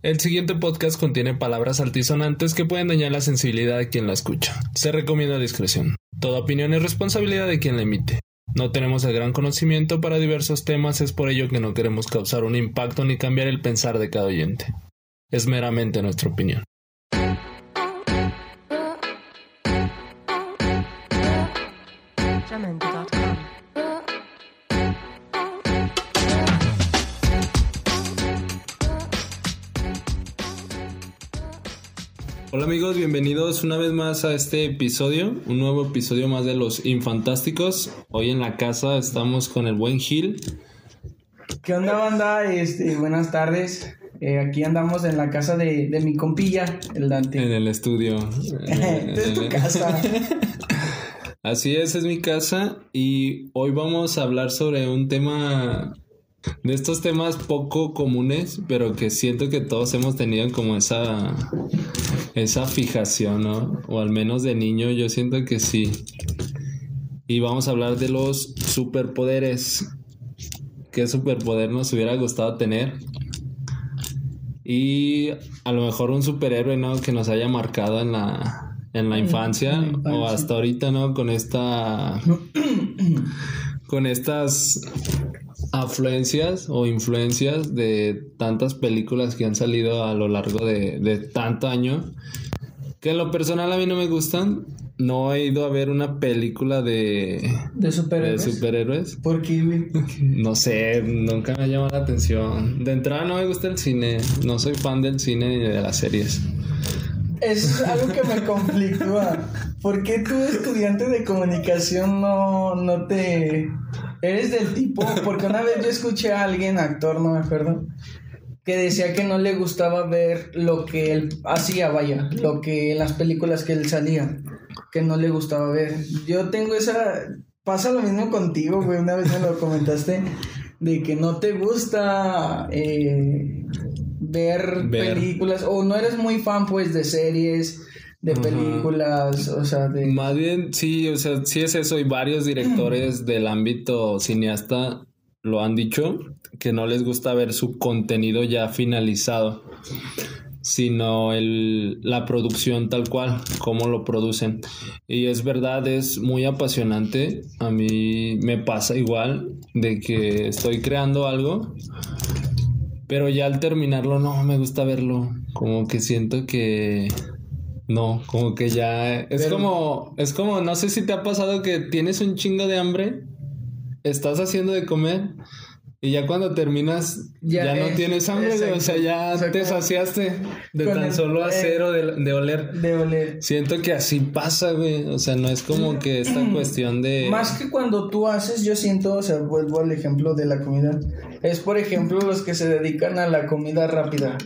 El siguiente podcast contiene palabras altisonantes que pueden dañar la sensibilidad de quien la escucha. Se recomienda discreción. Toda opinión es responsabilidad de quien la emite. No tenemos el gran conocimiento para diversos temas, es por ello que no queremos causar un impacto ni cambiar el pensar de cada oyente. Es meramente nuestra opinión. Amigos, bienvenidos una vez más a este episodio, un nuevo episodio más de los Infantásticos. Hoy en la casa estamos con el buen Gil. ¿Qué onda, banda? Este, buenas tardes. Eh, aquí andamos en la casa de, de mi compilla, el Dante. En el estudio. Es tu casa. Así es, es mi casa y hoy vamos a hablar sobre un tema de estos temas poco comunes, pero que siento que todos hemos tenido como esa esa fijación, ¿no? O al menos de niño yo siento que sí. Y vamos a hablar de los superpoderes. ¿Qué superpoder nos hubiera gustado tener? Y a lo mejor un superhéroe, ¿no? Que nos haya marcado en la, en la infancia. en la infancia. O hasta ahorita, ¿no? Con esta... con estas afluencias o influencias de tantas películas que han salido a lo largo de, de tanto año. Que en lo personal a mí no me gustan. No he ido a ver una película de, De de superhéroes. ¿Por qué, güey? No sé, nunca me ha llamado la atención. De entrada no me gusta el cine. No soy fan del cine ni de las series. Es algo que me conflictúa. ¿Por qué tú, estudiante de comunicación, no, no te... Eres del tipo... Porque una vez yo escuché a alguien, actor, no me acuerdo, que decía que no le gustaba ver lo que él hacía, vaya, lo que en las películas que él salía, que no le gustaba ver. Yo tengo esa... Pasa lo mismo contigo, güey, una vez me lo comentaste, de que no te gusta eh, ver, Ver. películas, o no eres muy fan, pues, de series, de Ajá. películas, o sea, de... Más bien, sí, o sea, sí es eso. Y varios directores del ámbito cineasta lo han dicho, que no les gusta ver su contenido ya finalizado, sino el, la producción tal cual, cómo lo producen. Y es verdad, es muy apasionante. A mí me pasa igual de que estoy creando algo. Pero ya al terminarlo no me gusta verlo. Como que siento que no, como que ya es Pero- como es como no sé si te ha pasado que tienes un chingo de hambre, estás haciendo de comer y ya cuando terminas ya, Ya no es- tienes hambre, o sea, ya O sea, te saciaste de tan el- solo eh, hacer o de, de oler. de oler. Siento que así pasa, güey, o sea, no es como que esta cuestión de Más que cuando tú haces, yo siento, o sea, vuelvo al ejemplo de la comida. Es, por ejemplo, los que se dedican a la comida rápida.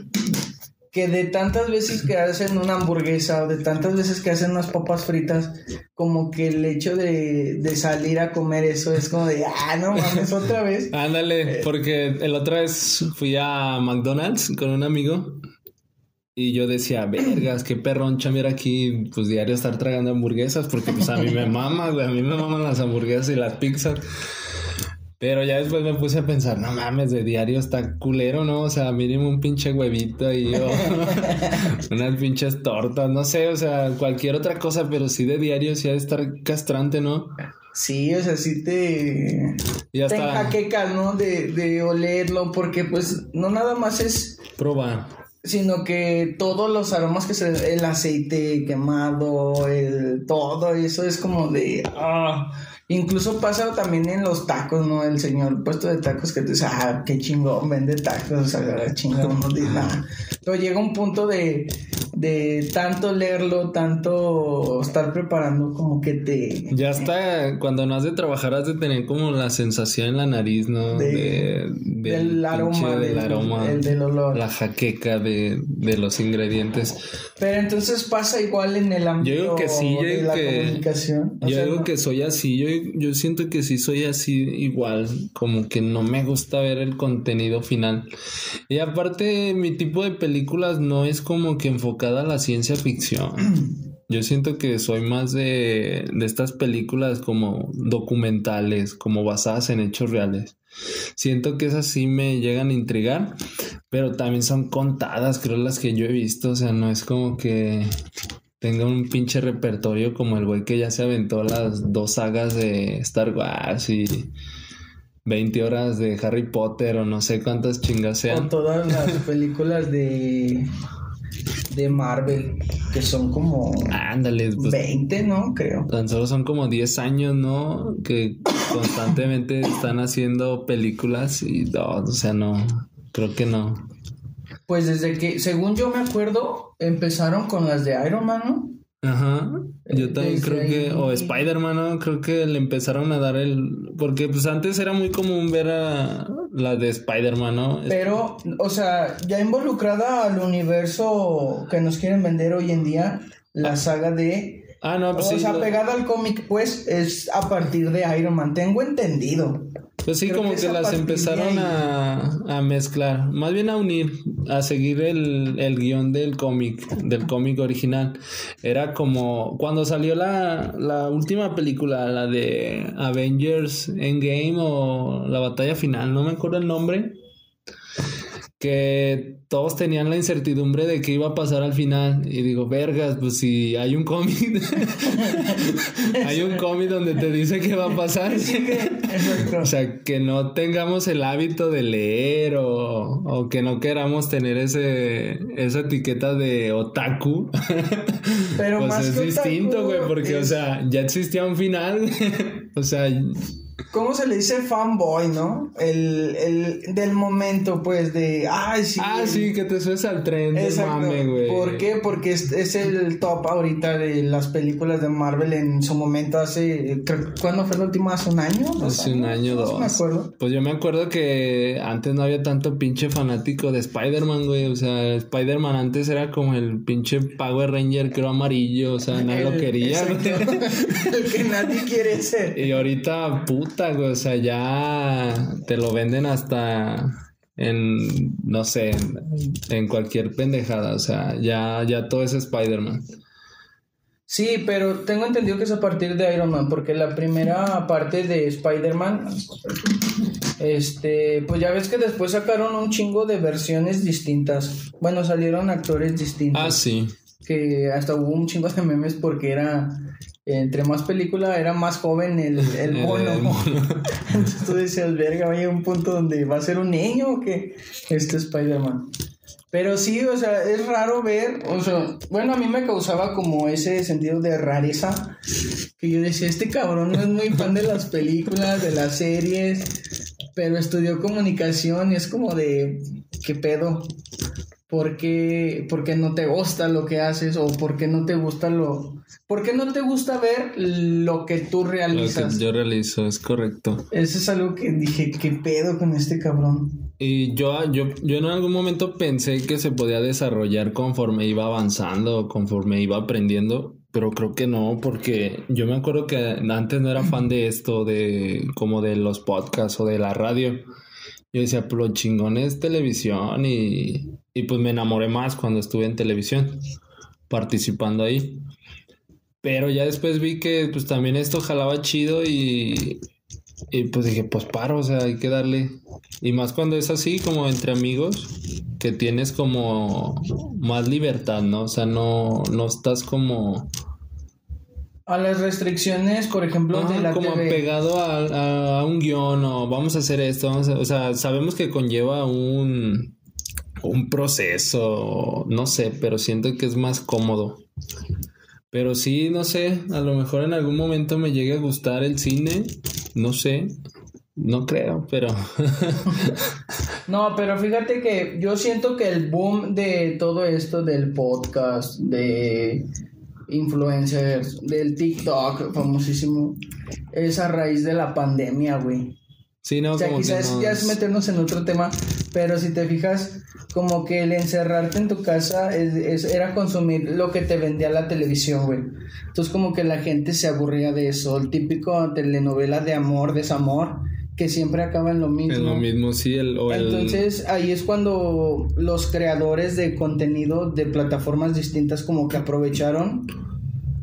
Que de tantas veces que hacen una hamburguesa o de tantas veces que hacen unas papas fritas, como que el hecho de, de salir a comer eso es como de, ah, no mames, otra vez. Ándale, porque el otra vez fui a McDonald's con un amigo y yo decía, vergas, qué perrón chambear aquí, pues diario estar tragando hamburguesas, porque pues a mí me mama, güey, a mí me maman las hamburguesas y las pizzas. Pero ya después me puse a pensar, no mames, de diario está culero, ¿no? O sea, mínimo un pinche huevito y o unas pinches tortas, no sé, o sea, cualquier otra cosa, pero sí de diario sí ha de estar castrante, ¿no? Sí, o sea, sí te... Y Te enjaquecas, ¿no? De, de olerlo, porque pues no nada más es probar. sino que todos los aromas que se el aceite quemado el todo eso es como de ah. Incluso pasa también en los tacos no el señor puesto de tacos que te dice ah qué chingón vende tacos o sea la chinga uno dice nada pero llega un punto de de tanto leerlo tanto estar preparando como que te Ya está, cuando no has de trabajar has de tener como la sensación en la nariz, ¿no? De- De- del del aroma del del, aroma, el del olor la jaqueca de, de los ingredientes. pero entonces pasa igual en el ámbito digo que sí, yo de digo la que- comunicación O yo sea, digo no- que soy así, yo, yo siento que sí soy así igual, como que no me gusta ver el contenido final. Y aparte, mi tipo de películas no es como que a la ciencia ficción. Yo siento que soy más de, de estas películas como documentales, como basadas en hechos reales. Siento que esas sí me llegan a intrigar, Pero también son contadas, creo, las que yo he visto. O sea, no es como que tenga un pinche repertorio como el güey que ya se aventó las dos sagas de Star Wars y 20 horas de Harry Potter o no sé cuántas chingas sean. O todas las películas de de Marvel, que son como Ándale, pues, 20, ¿no? Creo. tan solo son como 10 años, ¿no? Que constantemente están haciendo películas y no, o sea, no, creo que no. Pues desde que, según yo me acuerdo, empezaron con las de Iron Man, ¿no? Ajá, yo también Desde creo que, o Spider-Man, ¿no? Creo que le empezaron a dar el, porque pues antes era muy común ver a la de Spider-Man, ¿no? Pero, o sea, ya involucrada al universo que nos quieren vender hoy en día, la saga de... Ah, no, pues o sí. sea, lo- pegada al cómic, pues es a partir de Iron Man, tengo entendido. Pues sí, Creo como que las empezaron a, a mezclar, más bien a unir, a seguir el, el guion del cómic, del cómic original. Era como cuando salió la, la última película, la de Avengers Endgame o la batalla final, no me acuerdo el nombre, que todos tenían la incertidumbre de qué iba a pasar al final. Y digo, vergas, pues si hay un cómic, hay un cómic donde te dice qué va a pasar. O sea, que no tengamos el hábito de leer o, o que no queramos tener ese, esa etiqueta de otaku. Pero pues más es que distinto, güey, porque, o sea, ya existía un final. o sea, ¿Cómo se le dice fanboy, no? El, el del momento, pues, de. Ay, sí. ah, sí, que te subes al tren Exacto. mame, güey. ¿Por qué? Porque es, es el top ahorita de las películas de Marvel en su momento hace... ¿Cuándo fue la última? ¿Hace un año? ¿Dos Hace un año, No dos. me acuerdo. Pues yo me acuerdo que antes no había tanto pinche fanático de Spider-Man, güey. O sea, Spider-Man antes era como el pinche Power Ranger, creo amarillo. O sea, nadie lo quería, el que nadie quiere ser. Y ahorita, puta, güey, o sea, ya te lo venden hasta en, no sé, en, en cualquier pendejada, o sea, ya, ya todo es Spider-Man. Sí, pero tengo entendido que es a partir de Iron Man, porque la primera parte de Spider-Man, este, pues ya ves que después sacaron un chingo de versiones distintas. Bueno, salieron actores distintos. Ah, sí. Que hasta hubo un chingo de memes porque era entre más película era más joven el, el mono. Entonces tú decías, verga, vaya un punto donde va a ser un niño o que este Spider-Man. Pero sí, o sea, es raro ver, o sea, bueno, a mí me causaba como ese sentido de rareza, que yo decía, este cabrón no es muy fan de las películas, de las series, pero estudió comunicación y es como de, ¿qué pedo? ¿Por qué, por qué no te gusta lo que haces o por qué no te gusta lo... ¿Por qué no te gusta ver lo que tú Lo que realizas? yo realizo, es correcto. Eso es algo que dije, ¿qué pedo con este cabrón? Y yo, yo, yo en algún momento pensé que se podía desarrollar conforme iba avanzando, conforme iba aprendiendo, pero creo que no, porque yo me acuerdo que antes no era fan de esto, de como de los podcasts o de la radio. Yo decía, lo chingón es televisión y, y pues me enamoré más cuando estuve en televisión, participando ahí. Pero ya después vi que pues también esto jalaba chido y, y pues dije, pues paro, o sea, hay que darle. Y más cuando es así, como entre amigos, que tienes como más libertad, ¿no? O sea, no, no estás como, A las restricciones, por ejemplo, Ajá, de la como TV. pegado a, a- a un guion o vamos a hacer esto, vamos a- o sea, sabemos que conlleva un, un proceso, no sé, pero siento que es más cómodo. Pero sí, no sé, a lo mejor en algún momento me llegue a gustar el cine, no sé, no creo, pero No, pero fíjate que yo siento que el boom de todo esto del podcast, de influencers, del TikTok famosísimo, es a raíz de la pandemia, güey. sí, no, O sea, como que quizás ya es- meternos en otro tema, pero si te fijas, como que el encerrarte en tu casa es, es- era consumir lo que te vendía la televisión, güey. Entonces como que la gente se aburría de eso, el típico telenovela de amor, desamor, que siempre acaba en lo mismo. es lo mismo, sí, el, o el- Entonces ahí es cuando los creadores de contenido de plataformas distintas como que aprovecharon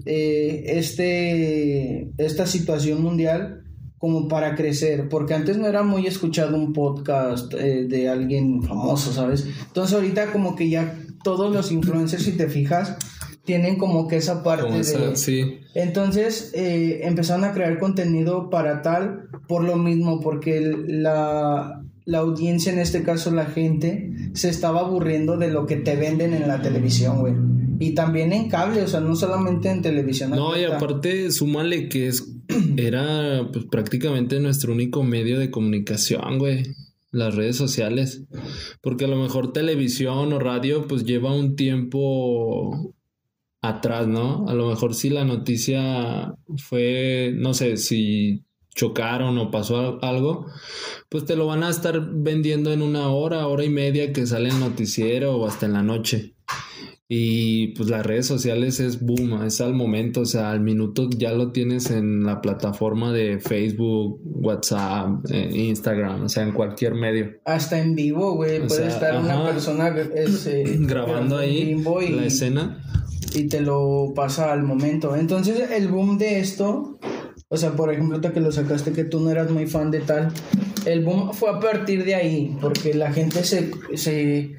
eh, este, esta situación mundial como para crecer, porque antes no era muy escuchado un podcast eh, de alguien famoso, ¿sabes? Entonces ahorita como que ya todos los influencers, si te fijas, tienen como que esa parte de... Sí. Entonces eh, empezaron a crear contenido para tal, por lo mismo, porque la, la audiencia, en este caso la gente, se estaba aburriendo de lo que te venden en la televisión, güey. Y también en cable, o sea, no solamente en televisión. No, y aparte, súmale que es, era pues, prácticamente nuestro único medio de comunicación, güey. Las redes sociales. Porque a lo mejor televisión o radio, pues lleva un tiempo atrás, ¿no? A lo mejor si la noticia fue, no sé, si chocaron o pasó algo, pues te lo van a estar vendiendo en una hora, hora y media que sale el noticiero o hasta en la noche. Y pues las redes sociales es boom, es al momento, o sea, al minuto ya lo tienes en la plataforma de Facebook, WhatsApp, eh, Instagram, o sea, en cualquier medio. Hasta en vivo, güey, puede estar una persona eh, grabando ahí la escena. Y te lo pasa al momento. Entonces el boom de esto, o sea, por ejemplo, que lo sacaste que tú no eras muy fan de tal, el boom fue a partir de ahí, porque la gente se, se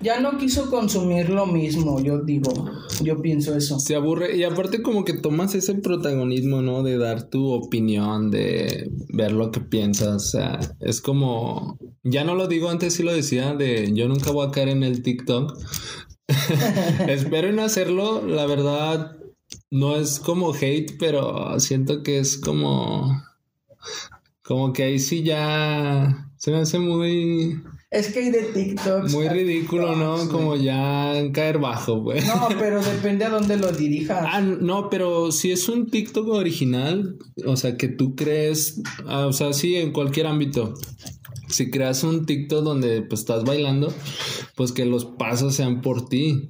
ya no quiso consumir lo mismo, yo digo, yo pienso eso. Se aburre y aparte como que tomas ese protagonismo, ¿no? De dar tu opinión, de ver lo que piensas, o sea, es como, ya no lo digo antes, sí lo decía, de yo nunca voy a caer en el TikTok. Espero en hacerlo, la verdad, no es como hate, pero siento que es como, como que ahí sí ya se me hace muy es que hay de TikTok. Muy ridículo, ¿no? Como ya caer bajo, güey. No, pero depende a dónde lo dirijas. Ah, no, pero si es un TikTok original, o sea, que tú crees, ah, o sea, sí, en cualquier ámbito. Si creas un TikTok donde pues estás bailando, pues que los pasos sean por ti.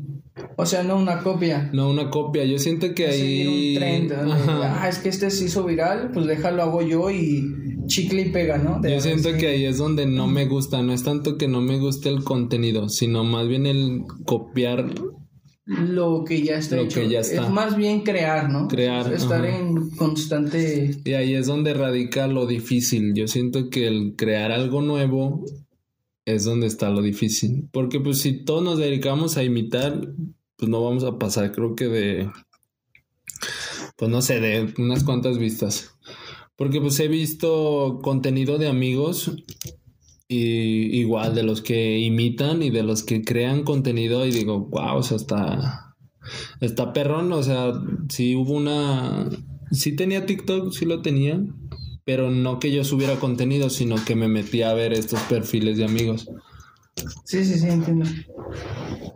O sea, no una copia. No una copia. Yo siento que ahí. Un trend. Ah, es que este se hizo viral, pues déjalo hago yo y chicle y pega, ¿no? Yo siento que ahí es donde no me gusta. No es tanto que no me guste el contenido, sino más bien el copiar lo que ya está hecho. Es más bien crear, ¿no? Crear. Estar en constante. Y ahí es donde radica lo difícil. Yo siento que el crear algo nuevo es donde está lo difícil. Porque pues si todos nos dedicamos a imitar, pues no vamos a pasar, creo que de. Pues no sé, de unas cuantas vistas. Porque pues he visto contenido de amigos y igual de los que imitan y de los que crean contenido y digo, wow, o sea, está, está perrón, o sea, sí hubo una, sí tenía TikTok, sí lo tenía, pero no que yo subiera contenido, sino que me metí a ver estos perfiles de amigos. Sí, sí, sí, entiendo.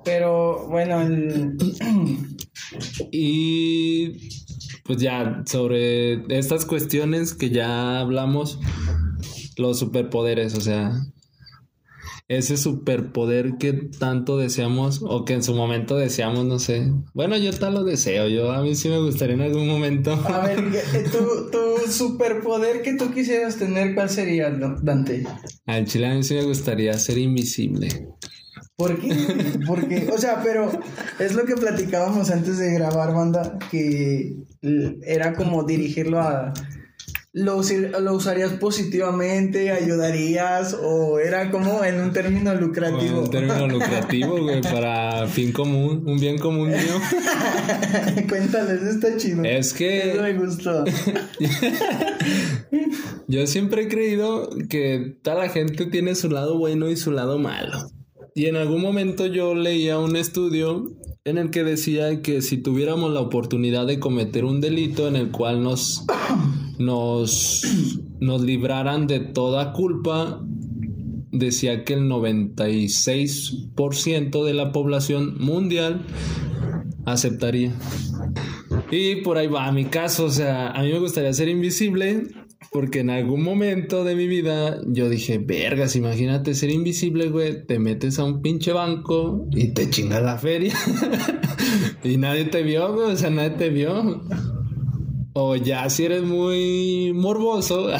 Pero bueno, el... y pues ya sobre estas cuestiones que ya hablamos, los superpoderes, o sea, ese superpoder que tanto deseamos o que en su momento deseamos, no sé. Bueno, yo tal lo deseo, yo a mí sí me gustaría en algún momento. A ver, tu, tu superpoder que tú quisieras tener, ¿cuál sería, Dante? Al chile a mí sí me gustaría ser invisible. ¿Por qué? Porque, o sea, pero es lo que platicábamos antes de grabar, banda, que era como dirigirlo a... ¿Lo, ¿Lo usarías positivamente? ¿Ayudarías? ¿O era como en un término lucrativo? un término lucrativo, güey, para fin común, un bien común mío. Cuéntales, está chido. Es que... Eso me gustó. Yo siempre he creído que toda la gente tiene su lado bueno y su lado malo. Y en algún momento yo leía un estudio en el que decía que si tuviéramos la oportunidad de cometer un delito en el cual nos, nos, nos libraran de toda culpa, decía que el 96% de la población mundial aceptaría. Y por ahí va mi caso, o sea, a mí me gustaría ser invisible porque en algún momento de mi vida yo dije, vergas, imagínate ser invisible, güey. Te metes a un pinche banco y te chingas la feria. y nadie te vio, güey. O sea, nadie te vio. O ya si eres muy morboso.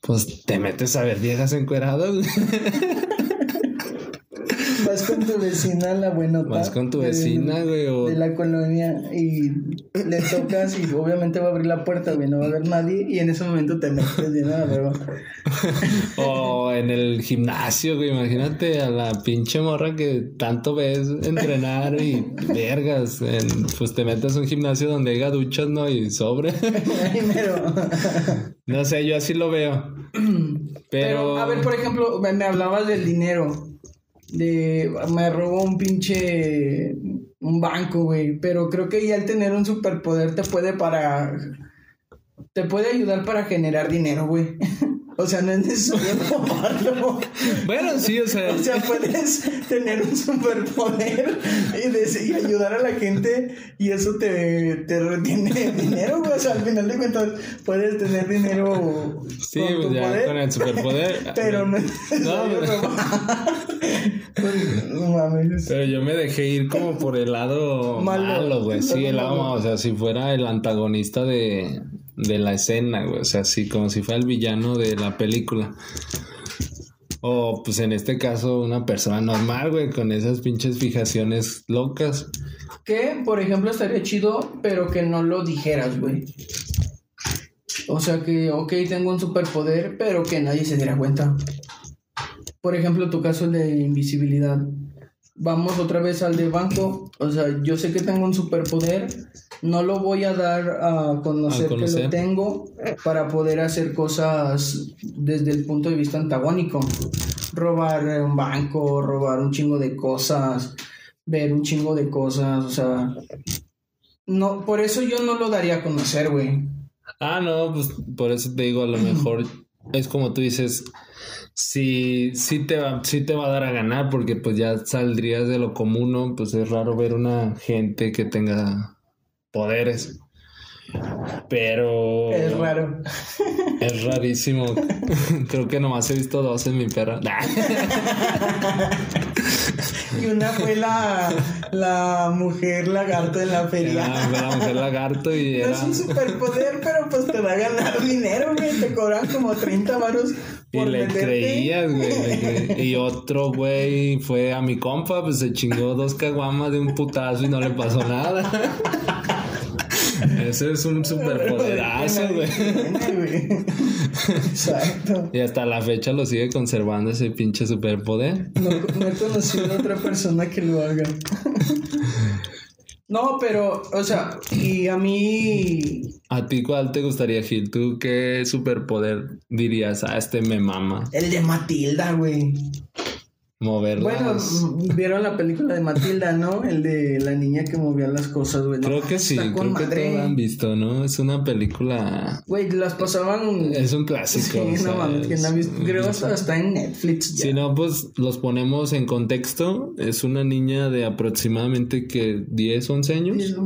pues te metes a ver viejas encueradas. Con tu vecina, la buena. Vas con tu vecina, güey. De la colonia y le tocas y obviamente va a abrir la puerta, güey, no va a haber nadie y en ese momento te metes de nada, pero... o en el gimnasio, güey, imagínate a la pinche morra que tanto ves entrenar y vergas, pues te metes a un gimnasio donde haya duchas, ¿no? Y sobre. no sé, yo así lo veo. Pero... a ver, por ejemplo, me hablabas del dinero. De, me robó un pinche un banco, güey. Pero creo que ya el tener un superpoder te puede para. Te puede ayudar para generar dinero, güey. O sea, no es necesario tomarlo. Bueno, sí, o sea. O sea, puedes tener un superpoder y, y ayudar a la gente y eso te, te retiene dinero, güey. O sea, al final de cuentas puedes tener dinero. Sí, con pues ya con el superpoder. pero no es no, no mames. Pero yo me dejé ir como por el lado malo, güey. Sí, el lado, o sea, si fuera el antagonista de de la escena, güey. O sea, así como si fuera el villano de la película. O pues en este caso una persona normal, güey, con esas pinches fijaciones locas. Que, por ejemplo, estaría chido, pero que no lo dijeras, güey. O sea que, ok, tengo un superpoder, pero que nadie se diera cuenta. Por ejemplo, tu caso de invisibilidad. Vamos otra vez al de banco. O sea, yo sé que tengo un superpoder, no lo voy a dar a conocer, que lo tengo para poder hacer cosas desde el punto de vista antagónico. Robar un banco, robar un chingo de cosas, ver un chingo de cosas, o sea, no, por eso yo no lo daría a conocer, güey. Ah, no, pues por eso te digo, a lo mejor es como tú dices, sí, sí te va, sí te va a dar a ganar porque pues ya saldrías de lo común, ¿no? Pues es raro ver una gente que tenga poderes. Pero. Es raro. Es rarísimo. Creo que nomás he visto dos en mi perra. y una fue la, la mujer lagarto en la feria. Ah, la mujer lagarto y. No es un superpoder, pero pues te va a ganar dinero, güey. Te cobran como 30 varos. Y le creías, güey. Y otro güey fue a mi compa, pues se chingó dos caguamas de un putazo y no le pasó nada. Ese es un superpoderazo, güey. Exacto. Y hasta la fecha lo sigue conservando ese pinche superpoder. No, no he conocido a otra persona que lo haga. No, pero, o sea, y a mí. ¿A ti cuál te gustaría, Gil? ¿Tú qué superpoder dirías? A ah, este me mama. El de Matilda, güey moverlas. Bueno, vieron la película de Matilda, ¿no? El de la niña que movía las cosas, güey. Creo que sí, creo que todos han visto, ¿no? Es una película. Güey, las pasaban. Es un clásico. Sí, no mames, ¿quién ha visto? Creo que hasta en Netflix. Ya. Si no, pues los ponemos en contexto. Es una niña de aproximadamente que 10, 11 años.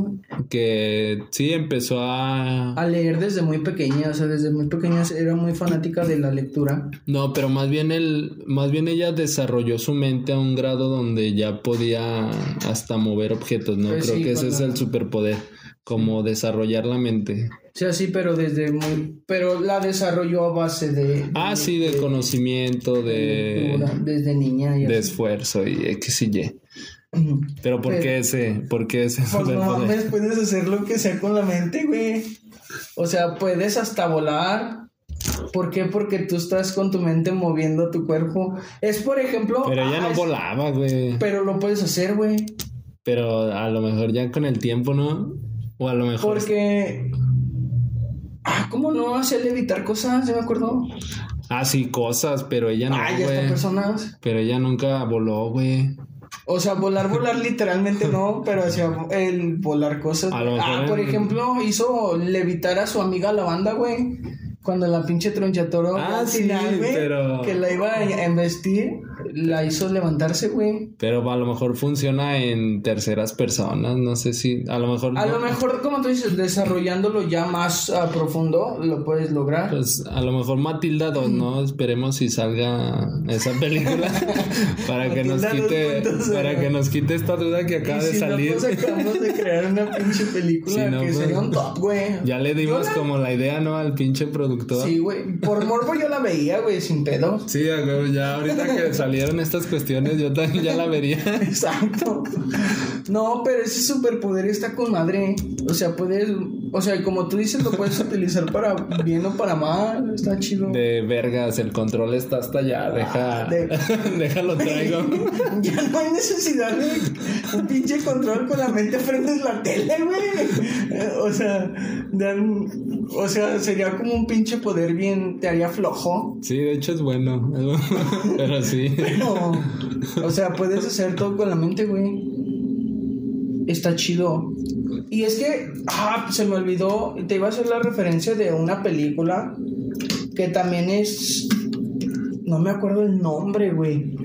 Que sí empezó a. A leer desde muy pequeña, o sea, desde muy pequeña era muy fanática de la lectura. No, pero más bien el, más bien ella desarrolló su mente a un grado donde ya podía hasta mover objetos, ¿no? Pues Creo que ese es el superpoder, como desarrollar la mente. Sí, sí, pero desde muy... Pero la desarrolló a base de... ah, sí, de, conocimiento, de... desde niña. de esfuerzo y X y Y. Pero ¿por qué ese? ¿Por qué ese? Pues no puedes hacer lo que sea con la mente, güey. O sea, puedes hasta volar, ¿Por qué? Porque tú estás con tu mente moviendo tu cuerpo. Es por ejemplo. Pero ella no volaba, güey. Pero lo puedes hacer, güey. Pero a lo mejor ya con el tiempo, ¿no? O a lo mejor. Porque. Ah, ¿cómo no? Hacía levitar cosas, ya me acuerdo. Ah, sí, cosas, pero ella no. Ah, ya está personas. Pero ella nunca voló, güey. O sea, volar, volar literalmente no, pero hacía el volar cosas. ah, por ejemplo, hizo levitar a su amiga la banda, güey. Cuando la pinche tronchatoro ah, sí, pero... que la iba a embestir, la hizo levantarse, güey. Pero a lo mejor funciona en terceras personas, no sé si, a lo mejor... A lo mejor, como tú dices, desarrollándolo ya más a profundo, lo puedes lograr. Pues a lo mejor Matilda 2, ¿no? Esperemos si salga esa película para que nos quite, para que nos quite esta duda que acaba de salir. No, pues acabamos de crear una pinche película que pues, sería un top, güey. Ya le dimos como la idea, ¿no? Al pinche productor. Sí, güey. Por morbo yo la veía, güey, sin pedo. Sí, ya ahorita que salió salieron estas cuestiones, yo también ya la vería. Exacto. No, pero ese superpoder está con madre. O sea, puedes. O sea, como tú dices, lo puedes utilizar para bien o para mal. Está chido. De vergas, el control está hasta allá. Deja. Ah, de- Déjalo traigo. Ya no hay necesidad de un pinche control con la mente prendes la tele, güey. O sea, dan- o sea, sería como un pinche poder bien, te haría flojo. Sí, de hecho es bueno. Pero sí. Pero, o sea, puedes hacer todo con la mente, güey. Está chido. Y es que, ah, se me olvidó, te iba a hacer la referencia de una película que también es, no me acuerdo el nombre, güey.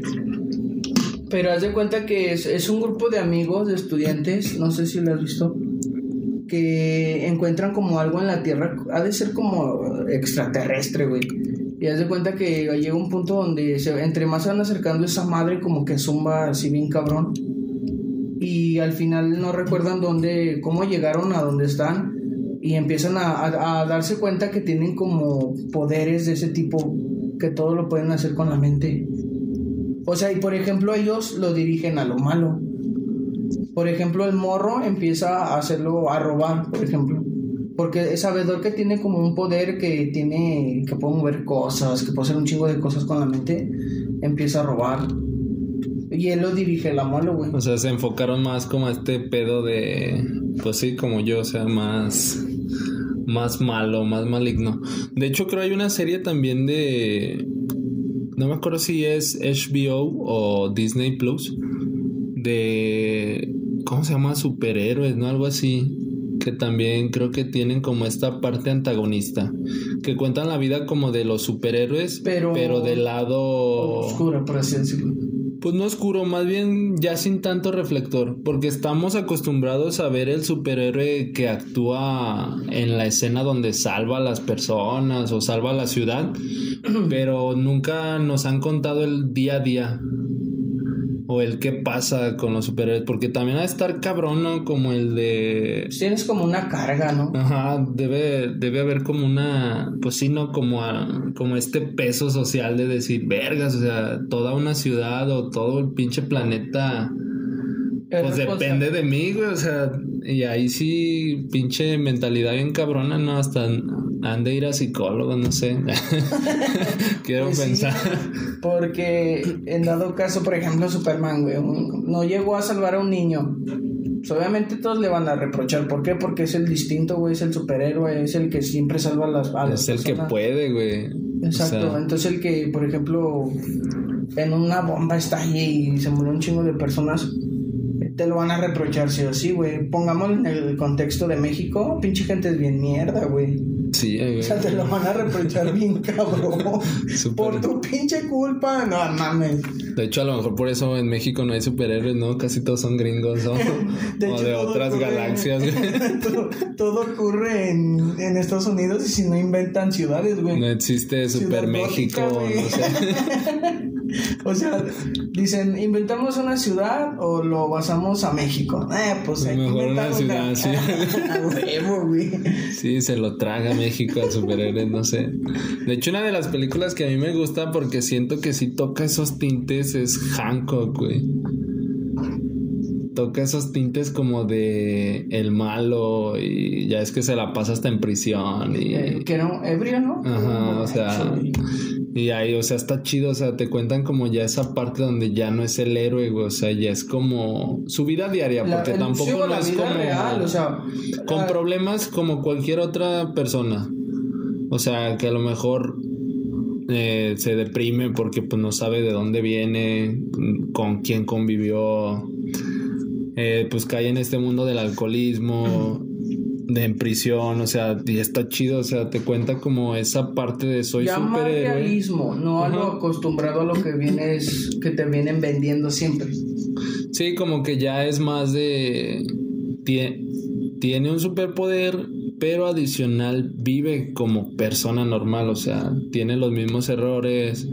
Pero haz de cuenta que es, es un grupo de amigos, de estudiantes, no sé si lo has visto, que encuentran como algo en la Tierra, ha de ser como extraterrestre, güey. Y haz de cuenta que llega un punto donde se, entre más se van acercando esa madre como que zumba así bien cabrón. Y al final no recuerdan dónde, cómo llegaron a donde están. Y empiezan a, darse cuenta que tienen como poderes de ese tipo, que todo lo pueden hacer con la mente. O sea, y por ejemplo ellos lo dirigen a lo malo. Por ejemplo, el morro empieza a hacerlo, a robar, por ejemplo. Porque sabedor que tiene como un poder que tiene, que puede mover cosas, que puede hacer un chingo de cosas con la mente, empieza a robar. Y él lo dirige a malo, güey. O sea, se enfocaron más como a este pedo de. Pues sí, como yo, o sea, más. Más malo, más maligno. De hecho, creo hay una serie también de. No me acuerdo si es HBO o Disney Plus. De. ¿Cómo se llama? Superhéroes, ¿no? Algo así. Que también creo que tienen como esta parte antagonista. Que cuentan la vida como de los superhéroes, Pero- pero del lado. Oscuro, por así decirlo. Pues no oscuro, más bien ya sin tanto reflector, porque estamos acostumbrados a ver el superhéroe que actúa en la escena donde salva a las personas o salva a la ciudad, pero nunca nos han contado el día a día o el qué pasa con los superhéroes, porque también ha de estar cabrón, ¿no? Como el de... Tienes como una carga, ¿no? Ajá, debe, debe haber como una, pues sí, ¿no? Como, a- como este peso social de decir, vergas, o sea, toda una ciudad o todo el pinche planeta, pues responsable. depende de mí, güey, o sea, y ahí sí, pinche mentalidad bien cabrona, ¿no? Hasta han de ir a psicólogo, no sé. Quiero Pues sí, pensar. porque en dado caso, por ejemplo, Superman, güey, no llegó a salvar a un niño. Pues obviamente todos le van a reprochar. ¿Por qué? Porque es el distinto, güey, es el superhéroe, es el que siempre salva a las, a las Es el que puede, güey. Exacto, O sea, entonces el que, por ejemplo, en una bomba estalle y se murió un chingo de personas, te lo van a reprochar sí o sí, güey. Pongámoslo en el contexto de México, pinche gente es bien mierda, güey. sí, güey. O sea, te lo van a reprochar bien cabrón. Por tu pinche culpa, no mames. De hecho, a lo mejor por eso en México no hay superhéroes, ¿no? Casi todos son gringos ¿no? o de otras ocurre- galaxias. güey. todo, todo ocurre en, en Estados Unidos y si no inventan ciudades, güey. No existe Super Ciudad México, gótica, no sé. O sea, dicen, ¿inventamos una ciudad o lo basamos a México? Eh, pues hay que Mejor una ciudad, sí. A huevo, güey. Sí, se lo traga México al superhéroe, no sé. De hecho, una de las películas que a mí me gusta porque siento que sí toca esos tintes es Hancock, güey. Toca esos tintes como de el malo y ya es que se la pasa hasta en prisión y... Eh, que era un ebrio, ¿no? Ajá, o sea. Y ahí, o sea, está chido, o sea, te cuentan como ya esa parte donde ya no es el héroe, güey, o sea, ya es como su vida diaria, La- porque el- tampoco sí, no la es como real, o sea, con la- problemas como cualquier otra persona, o sea, que a lo mejor eh, se deprime porque pues no sabe de dónde viene, con quién convivió, eh, pues cae en este mundo del alcoholismo, de en prisión, o sea, y está chido, o sea, te cuenta como esa parte de soy ya más superhéroe. realismo, no a lo acostumbrado a lo que vienes, que te vienen vendiendo siempre. Sí, como que ya es más de tie- tiene un superpoder, pero adicional vive como persona normal, o sea, tiene los mismos errores,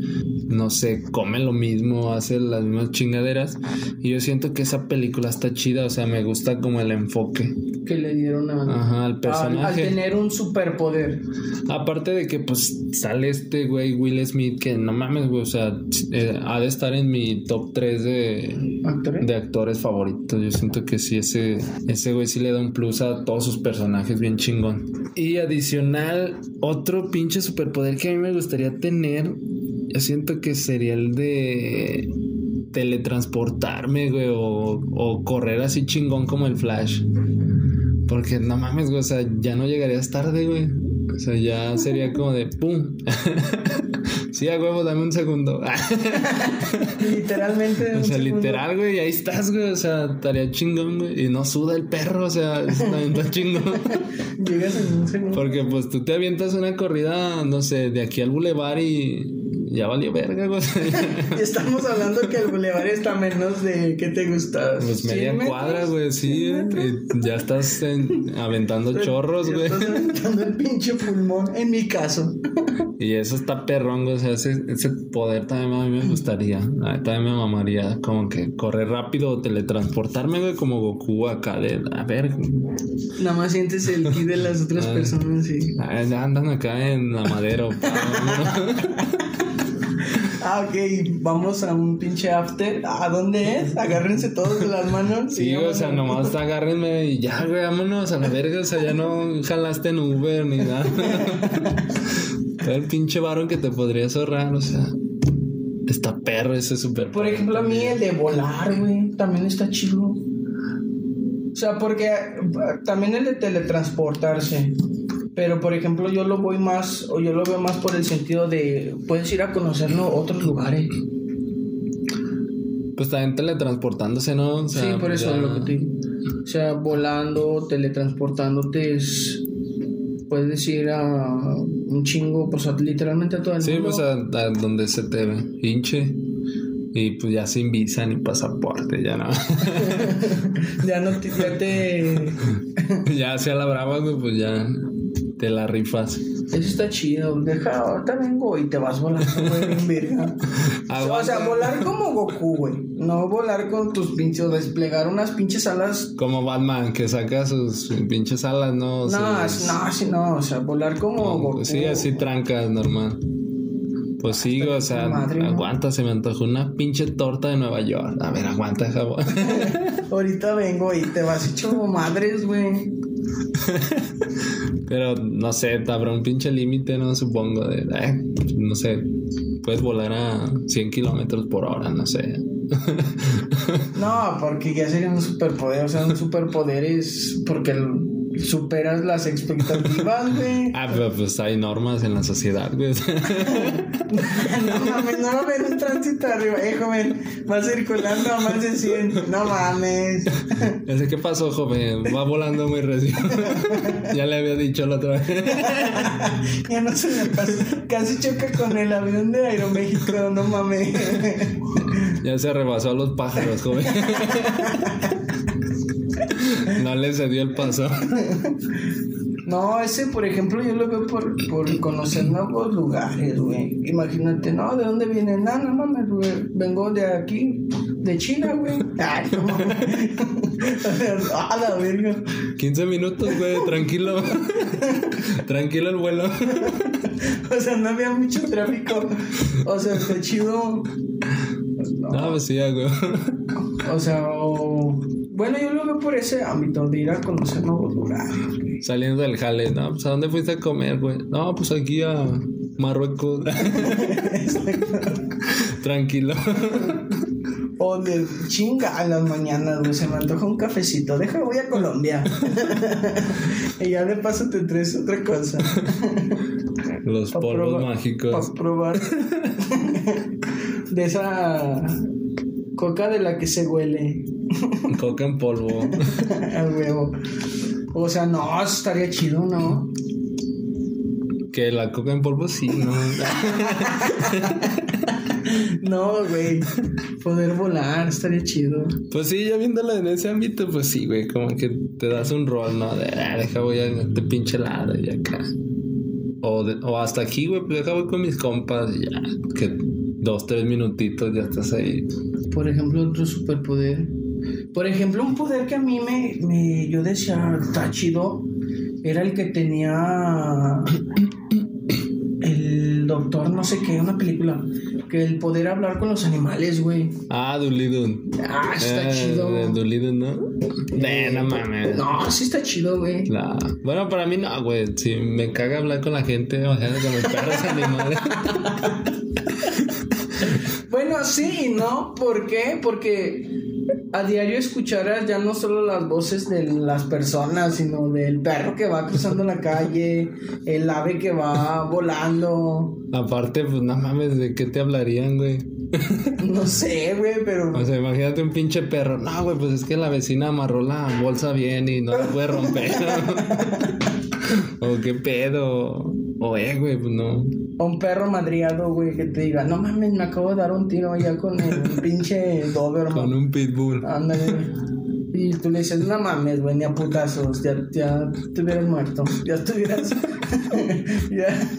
no sé, come lo mismo, hace las mismas chingaderas. Y yo siento que esa película está chida, o sea, me gusta como el enfoque que le dieron a, Ajá, al personaje. al tener un superpoder. Aparte de que pues sale este güey Will Smith que no mames, güey, o sea, eh, ha de estar en mi top 3 de ¿Actores? de actores favoritos. Yo siento que sí, ese, ese güey sí le da un plus a todos sus personajes bien chingón. Y adicional, otro pinche superpoder que a mí me gustaría tener, yo siento que sería el de teletransportarme, güey, o, o correr así chingón como el Flash. Porque no mames, güey, o sea, ya no llegarías tarde, güey. O sea, ya sería como de ¡pum! sí, a huevo, dame un segundo. Literalmente. O sea, literal, güey, ahí estás, güey. O sea, estaría chingón, güey. Y no suda el perro, o sea, también está chingón. Llegas en un segundo. Porque pues tú te avientas una corrida, no sé, de aquí al bulevar y ya valió verga, güey. Y estamos hablando que el bulevar está menos de ¿qué te gusta? Pues ¿Cien media metros? cuadra, güey, sí. ¿Cien metros? y ya estás en- aventando chorros, güey. Estás aventando el pinche pulmón, en mi caso. Y eso está perrón. O sea, ese, ese poder también a mí me gustaría. A mí también me mamaría. Como que correr rápido o teletransportarme, güey, como Goku acá de. A ver, Nada más sientes el ki de las otras Ah. personas y... ah, andan acá en la madera. Ah, ok, vamos a un pinche after. ¿A dónde es? Agárrense todos de las manos. Sí, o sea, nomás agárrenme y ya, güey, vámonos a la verga. O sea, ya no jalaste en Uber ni nada. El pinche varón que te podrías ahorrar, o sea. Está perro ese super. Por ejemplo, a mí el de volar, güey, también está chido. O sea, porque eh, también el de teletransportarse. Pero, por ejemplo, yo lo voy más, o yo lo veo más por el sentido de puedes ir a conocerlo otros lugares. Pues también teletransportándose, ¿no? O sea, sí, por eso ya- es lo que te digo. O sea, volando, teletransportándote es. Puedes ir a un chingo, pues a- literalmente a todo el Sí, mundo. pues a, a donde se te hinche. Y pues ya sin visa ni pasaporte, ya no. ya no te, ya te. ya hacia la brava, pues ya te la rifas. Eso está chido. Deja, ahorita vengo y te vas volando, güey, verga. O sea, volar como Goku, güey. No volar con tus pinches, o desplegar unas pinches alas. Como Batman, que saca sus pinches alas, ¿no? No, es- no, así no. O sea, volar como Goku. Sí, así trancas, normal. Pues sí, Hasta o sea, madre, ¿no? aguanta, se me antojó una pinche torta de Nueva York. A ver, aguanta, jabón. Ahorita vengo y te vas hecho madres, güey. Pero no sé, habrá un pinche límite, ¿no? Supongo, de, eh, no sé, puedes volar a 100 kilómetros por hora, no sé. No, porque ya sería un superpoder. O sea, un superpoder es porque el- superas las expectativas, güey. Ah, pero pues hay normas en la sociedad, güey. No mames, no va a haber un tránsito arriba. Eh, joven, va circulando a más de 100. No mames. Ya sé qué pasó, joven. Va volando muy recio. ya le había dicho la otra vez. Ya no se me pasa. Casi choca con el avión de Aeroméxico, no mames. Ya se rebasó a los pájaros, joven. no le cedió el paso. No, ese, por ejemplo, yo lo veo por, por conocer nuevos lugares, güey. Imagínate, no, ¿de dónde vienen? No, no mames, güey. Vengo de aquí, de China, güey. Ay, no mames. A la verga. 15 minutos, güey, tranquilo. tranquilo el vuelo. O sea, no había mucho tráfico. O sea, está chido. No, pues sí, güey. O sea, o- bueno, yo lo veo por ese ámbito de ir a conocer nuevos lugares. güey. Saliendo del jale, no, pues ¿a dónde fuiste a comer, güey? No, pues aquí a Marruecos. Tranquilo. O de chinga a las mañanas, güey. Se me antoja un cafecito. Deja, voy a Colombia. y ya de paso te traes otra cosa. Los Pa' polvos mágicos. Para probar. de esa coca de la que se huele. Coca en polvo. A huevo. O sea, no, estaría chido, ¿no? que la coca en polvo sí, no. No, güey. Poder volar estaría chido. Pues sí, ya viéndola en ese ámbito, pues sí, güey, como que te das un rol, ¿no? De, ah, deja voy a este pinche lado y acá. O, de- o hasta aquí, güey, pues deja voy con mis compas y ya. Que dos, tres minutitos ya estás ahí. Por ejemplo, otro superpoder. Por ejemplo, un poder que a mí me, me yo decía, está chido, era el que tenía el doctor, no sé qué, una película, que el poder hablar con los animales, güey. Ah, Dulidun. Ah, está Eh, chido. Dulidun, ¿no? Eh, no mames. No, sí está chido, güey. La- Bueno, para mí no, güey. Si me caga hablar con la gente, imagínate con los perros animales. Bueno, sí y no, ¿por qué? Porque a diario escucharás ya no solo las voces de las personas, sino del perro que va cruzando la calle, el ave que va volando, Aparte, pues no mames, ¿de qué te hablarían, güey? no sé, güey, pero... O sea, imagínate un pinche perro. No, güey, pues es que la vecina amarró la bolsa bien y no la puede romper. o qué pedo. O eh, güey, pues no. O un perro madriado, güey, que te diga, no mames, me acabo de dar un tiro allá con el pinche Doberman. Con un pitbull. Ándale. Y tú le dices, no mames, güey, ni a putazos, ya, ya te hubieras muerto, ya estuvieras... ya...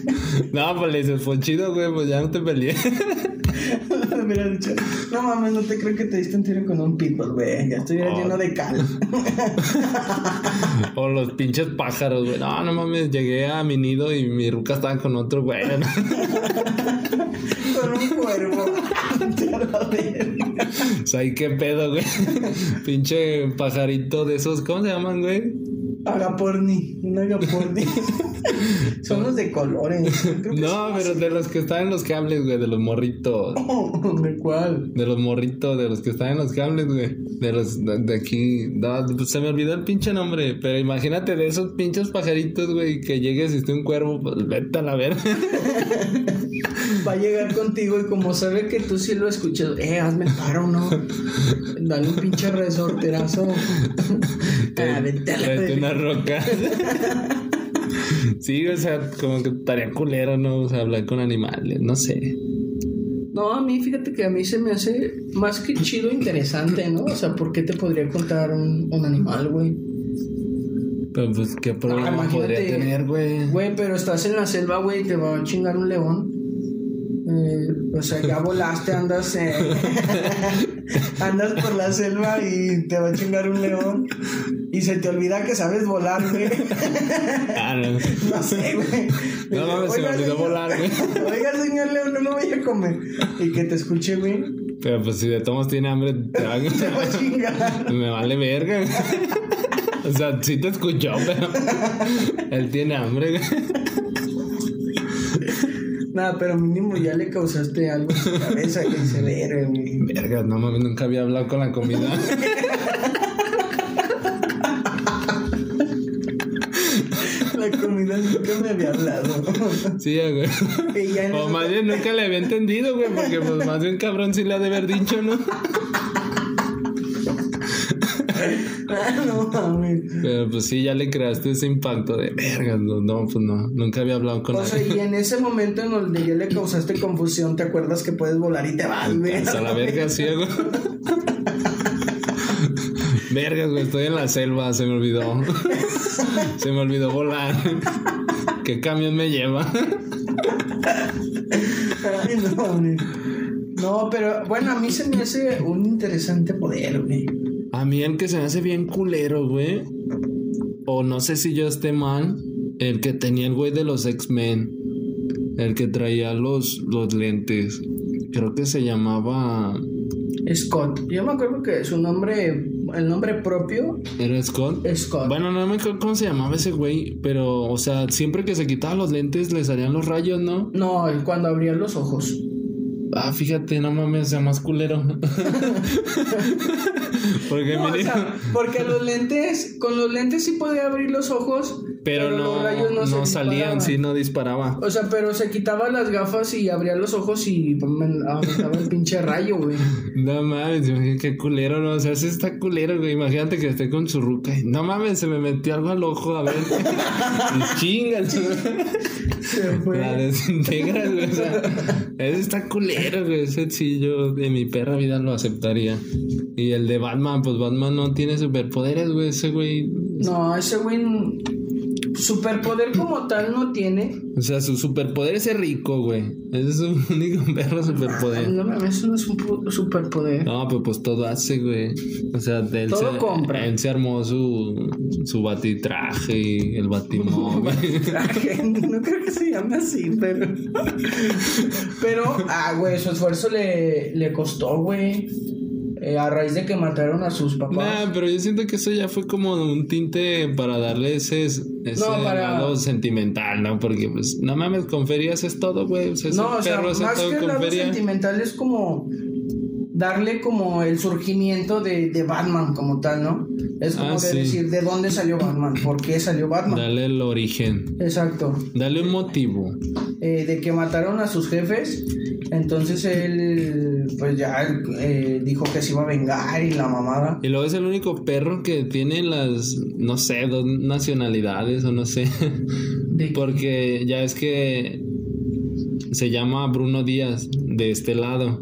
No, pues le dices, fue chido, güey, pues ya no te peleé. Me hubieras dicho, no mames, no te creo que te diste un tiro con un pitbull, güey. Ya estuviera Oh. lleno de cal. o los pinches pájaros, güey. No, no mames, llegué a mi nido y mi ruca estaba con otro, güey. con un cuervo. O sea, ¿y qué pedo, güey? Pinche pajarito de esos, ¿cómo se llaman, güey? Agaporni, un agaporni. Son los de colores. Creo que No, pero de los que están en los cables, güey, de los morritos. ¿De cuál? De los morritos, de los que están en los cables, güey. De los de, de aquí. No, pues se me olvidó el pinche nombre. Pero imagínate de esos pinches pajaritos, güey, que llegues y esté un cuervo, pues vete a la verga. Va a llegar contigo y como sabe que tú sí lo escuchas, eh, hazme el paro, ¿no? Dale un pinche resorterazo. ah, vete a la una roca. sí, o sea, como que estaría culero, ¿no? O sea, hablar con animales, no sé. No, a mí fíjate que a mí se me hace más que chido interesante, ¿no? O sea, ¿por qué te podría contar un, un animal, güey? Pero pues, ¿qué problema imagínate. podría tener, güey? Güey, pero estás en la selva, güey, te va a chingar un león. Eh, o sea, ya volaste, andas, eh, andas por la selva y te va a chingar un león. Y se te olvida que sabes volar, güey. Ah, no. No sé, güey. No mames, se me olvidó señor- volar, güey. Oiga, señor león, no lo voy a comer. Y que te escuche, güey. Pero pues si de todos tiene hambre, te va Te va a chingar. Me vale verga. O sea, sí te escuchó, pero él tiene hambre. güey. Nada, pero mínimo ya le causaste algo en su cabeza que dice, verga, güey. Verga, no mames, nunca había hablado con la comida. La comida nunca me había hablado. Sí, güey. O eso- más bien nunca le había entendido, güey, porque pues más un cabrón sí le ha de haber dicho, ¿no? Ah, no mames. Pero pues sí, ya le creaste ese impacto de verga, no, no, pues no, nunca había hablado con O sea, nadie. y en ese momento en donde ya le causaste confusión, ¿te acuerdas que puedes volar y te vas, güey? Hasta la verga, güey. Vergas, güey, estoy en la selva, se me olvidó. Se me olvidó volar. ¿Qué camión me lleva? Ay, no. No, pero bueno, a mí se me hace un interesante poder, güey. A mí el que se me hace bien culero, güey. O no sé si yo esté mal. El que tenía el güey de los X-Men. El que traía los, los lentes. Creo que se llamaba. Scott. Yo me acuerdo que su nombre, el nombre propio, ¿Era Scott? Scott. Bueno, no me acuerdo cómo se llamaba ese güey. Pero, o sea, siempre que se quitaba los lentes le salían los rayos, ¿no? No, cuando abría los ojos. Ah, fíjate, no mames, sea más culero. Porque No, o mínimo- sea, porque los lentes, con los lentes sí podía abrir los ojos, Pero, no, los rayos no, no, se salían, sí, no disparaba. O sea, pero se quitaba las gafas y abría los ojos y me aventaba el pinche rayo, güey. No mames, qué culero, no, o sea, sí está culero, güey. Imagínate que esté con su ruca. y, No mames, se me metió algo al ojo, a ver. y chingas, Se fue. La desintegras, güey. O sea, ese está culero, güey. Ese sí, yo de mi perra vida lo aceptaría. Y el de Batman, pues Batman no tiene superpoderes, güey. Ese güey. No, ese güey superpoder como tal no tiene. O sea, su superpoder es ser rico, güey. Ese es su único perro superpoder. No mames, eso no es un superpoder. No, pero pues todo hace, güey. O sea, él, Todo se, compra. él se armó su, su batitraje y el batimóvil. No creo que se llame así, pero. Pero, ah, güey, su esfuerzo le, le costó, güey. Eh, a raíz de que mataron a sus papás. Nah, pero yo siento que eso ya fue como un tinte para darle ese, ese No, para- lado sentimental, ¿no? Porque, pues, no mames, con feria haces todo, güey. O sea, no, o sea, más todo que el lado feria. sentimental es como darle como el surgimiento de, de Batman como tal, ¿no? Es como Ah, de sí. decir de dónde salió Batman, por qué salió Batman. Dale el origen. Exacto. Dale un motivo. Eh, de que mataron a sus jefes, entonces él pues ya eh, dijo que se iba a vengar y la mamada. Y luego es el único perro que tiene las, no sé, dos nacionalidades o no sé. De- Porque ya es que se llama Bruno Díaz de este lado.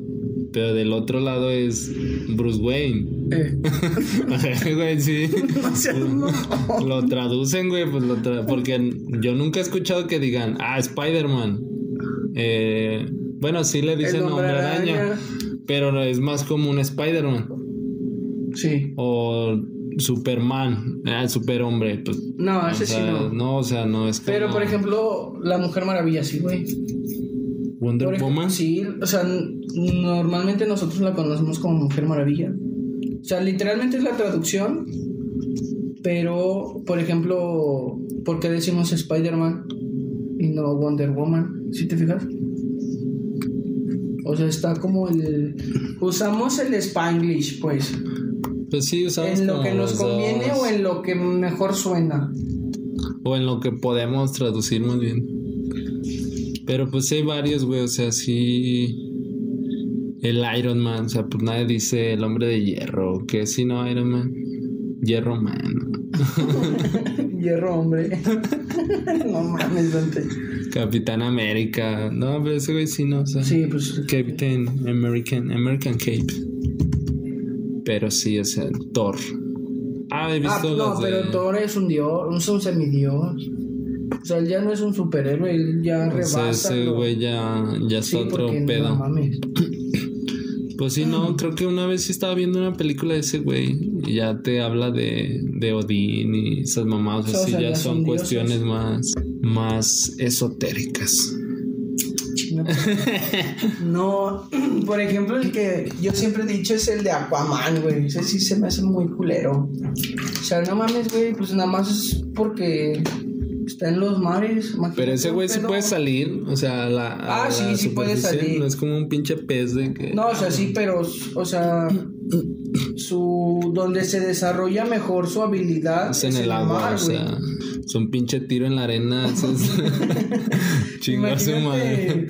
Pero del otro lado es Bruce Wayne. Eh, Güey, sí. no seas mamón. Lo traducen, güey, pues lo tra- porque yo nunca he escuchado que digan, ah, Spider-Man. Eh, bueno, sí le dicen El nombre Hombre araña, Araña. Pero es más como un Spider-Man. Sí. O Superman, ah, el superhombre, pues. No, ese sí sea, no. o sea, no es como Pero por ejemplo, la Mujer Maravilla, sí, güey. Wonder ejemplo, Woman. Sí, o sea, normalmente nosotros la conocemos como Mujer Maravilla. O sea, literalmente es la traducción. Pero, por ejemplo, ¿por qué decimos Spider-Man y no Wonder Woman? ¿Sí te fijas? O sea, está como el... Usamos el Spanglish, pues. Pues sí, usamos En lo que nos conviene dos. o en lo que mejor suena. O en lo que podemos traducir muy bien. Pero pues hay varios, güey. O sea, sí. El Iron Man. O sea, pues nadie dice el hombre de hierro. Que si no, Iron Man. Hierro Man. Hierro, hombre. no mames, Dante. Capitán América. No, pero ese güey sí no. O sea, Sí, pues. Captain American. American Cape. Pero sí, o sea, Thor. Ah, he visto Ah, no, de- pero Thor es un dios, es un semidios. O sea, él ya no es un superhéroe, él ya O sea, rebasa. ese lo- güey ya, ya está Sí, otro pedo. no mames. Pues sí, no, creo que una vez sí estaba viendo una película de ese güey y ya te habla de, de Odín y esas mamadas O sea, así, o sea, ya son son cuestiones más, más esotéricas. No, No, por ejemplo, el que yo siempre he dicho es el de Aquaman, güey. Ese sí se me hace muy culero. O sea, no mames, güey, pues nada más es porque está en los mares. Pero ese güey sí puede salir, o sea, a la, Ah, sí, la sí puede superficie, salir. No es como un pinche pez de que... No, o sea, sí, pero, o sea, su donde se desarrolla mejor su habilidad es en el agua, mar, o sea, es un pinche tiro en la arena. eso es- Chingó a su madre.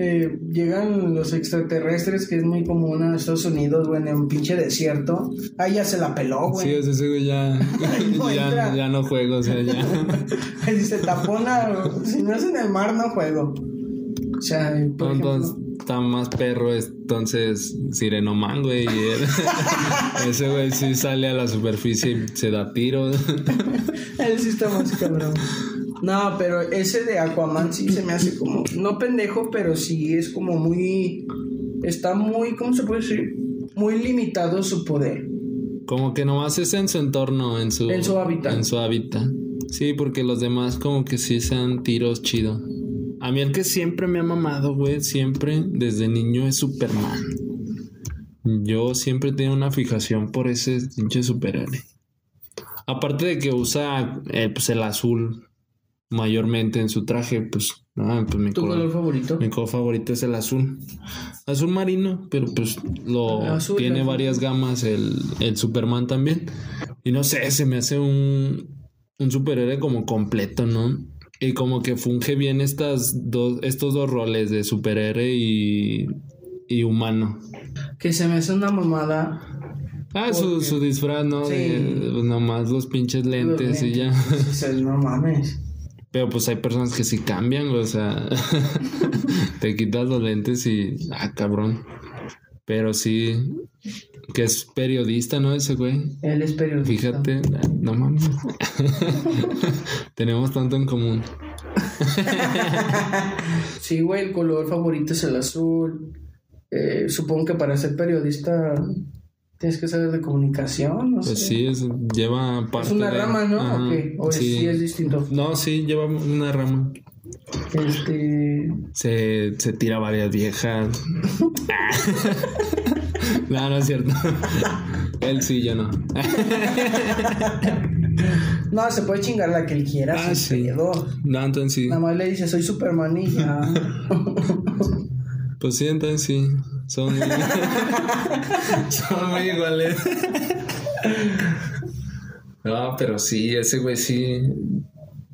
Eh, llegan los extraterrestres, que es muy común en Estados Unidos, güey, en un pinche desierto. Ahí ya se la peló, Sí, güey. sea, ese güey ya, no ya, no juego, o sea, ya. Ahí se tapona, si no es en el mar, no juego. O sea, por Entonces ejemplo, está más perro, entonces Sirenoman, güey. ese güey sí sale a la superficie y se da tiro. él sí está más cabrón. No, pero ese de Aquaman sí se me hace como, no pendejo, pero sí es como muy, está muy, ¿cómo se puede decir? Muy limitado su poder. Como que nomás es en su entorno, en su, En su hábitat. En su hábitat. Sí, porque los demás como que sí sean tiros chido. A mí el que siempre me ha mamado, güey, siempre, desde niño, es Superman. Yo siempre tengo una fijación por ese pinche superhéroe. Aparte de que usa eh, pues el azul mayormente en su traje, pues, ah, pues mi ¿Tu color, color favorito? mi color favorito es el azul. Azul marino, pero pues lo Azul, tiene azul. varias gamas el, el Superman también. Y no sé, se me hace un, un superhéroe como completo, ¿no? Y como que funge bien estas dos, estos dos roles de superhéroe y, y humano. Que se me hace una mamada. Ah, su, su disfraz, ¿no? Sí. De, pues, nomás los pinches lentes y ya. O sea, no mames. Pero pues hay personas que sí cambian, o sea, te quitas los lentes y, ah, cabrón. Pero sí, Que es periodista, ¿no? Ese güey. Él es periodista. Fíjate, no mames. Tenemos tanto en común. sí, güey, el color favorito es el azul. Eh, supongo que para ser periodista tienes que saber de comunicación. No pues sí, es, lleva parte. Es una rama, ¿no? ¿O sí. es distinto? No, sí, lleva una rama. Este. Se, se tira varias viejas. no, no es cierto. él sí, yo no. no, se puede chingar la que él quiera. Ah, sí. No, entonces sí. Nada más le dice, soy Superman y ya. pues sí, entonces sí. Son muy, Son muy iguales. no, pero sí, ese güey sí.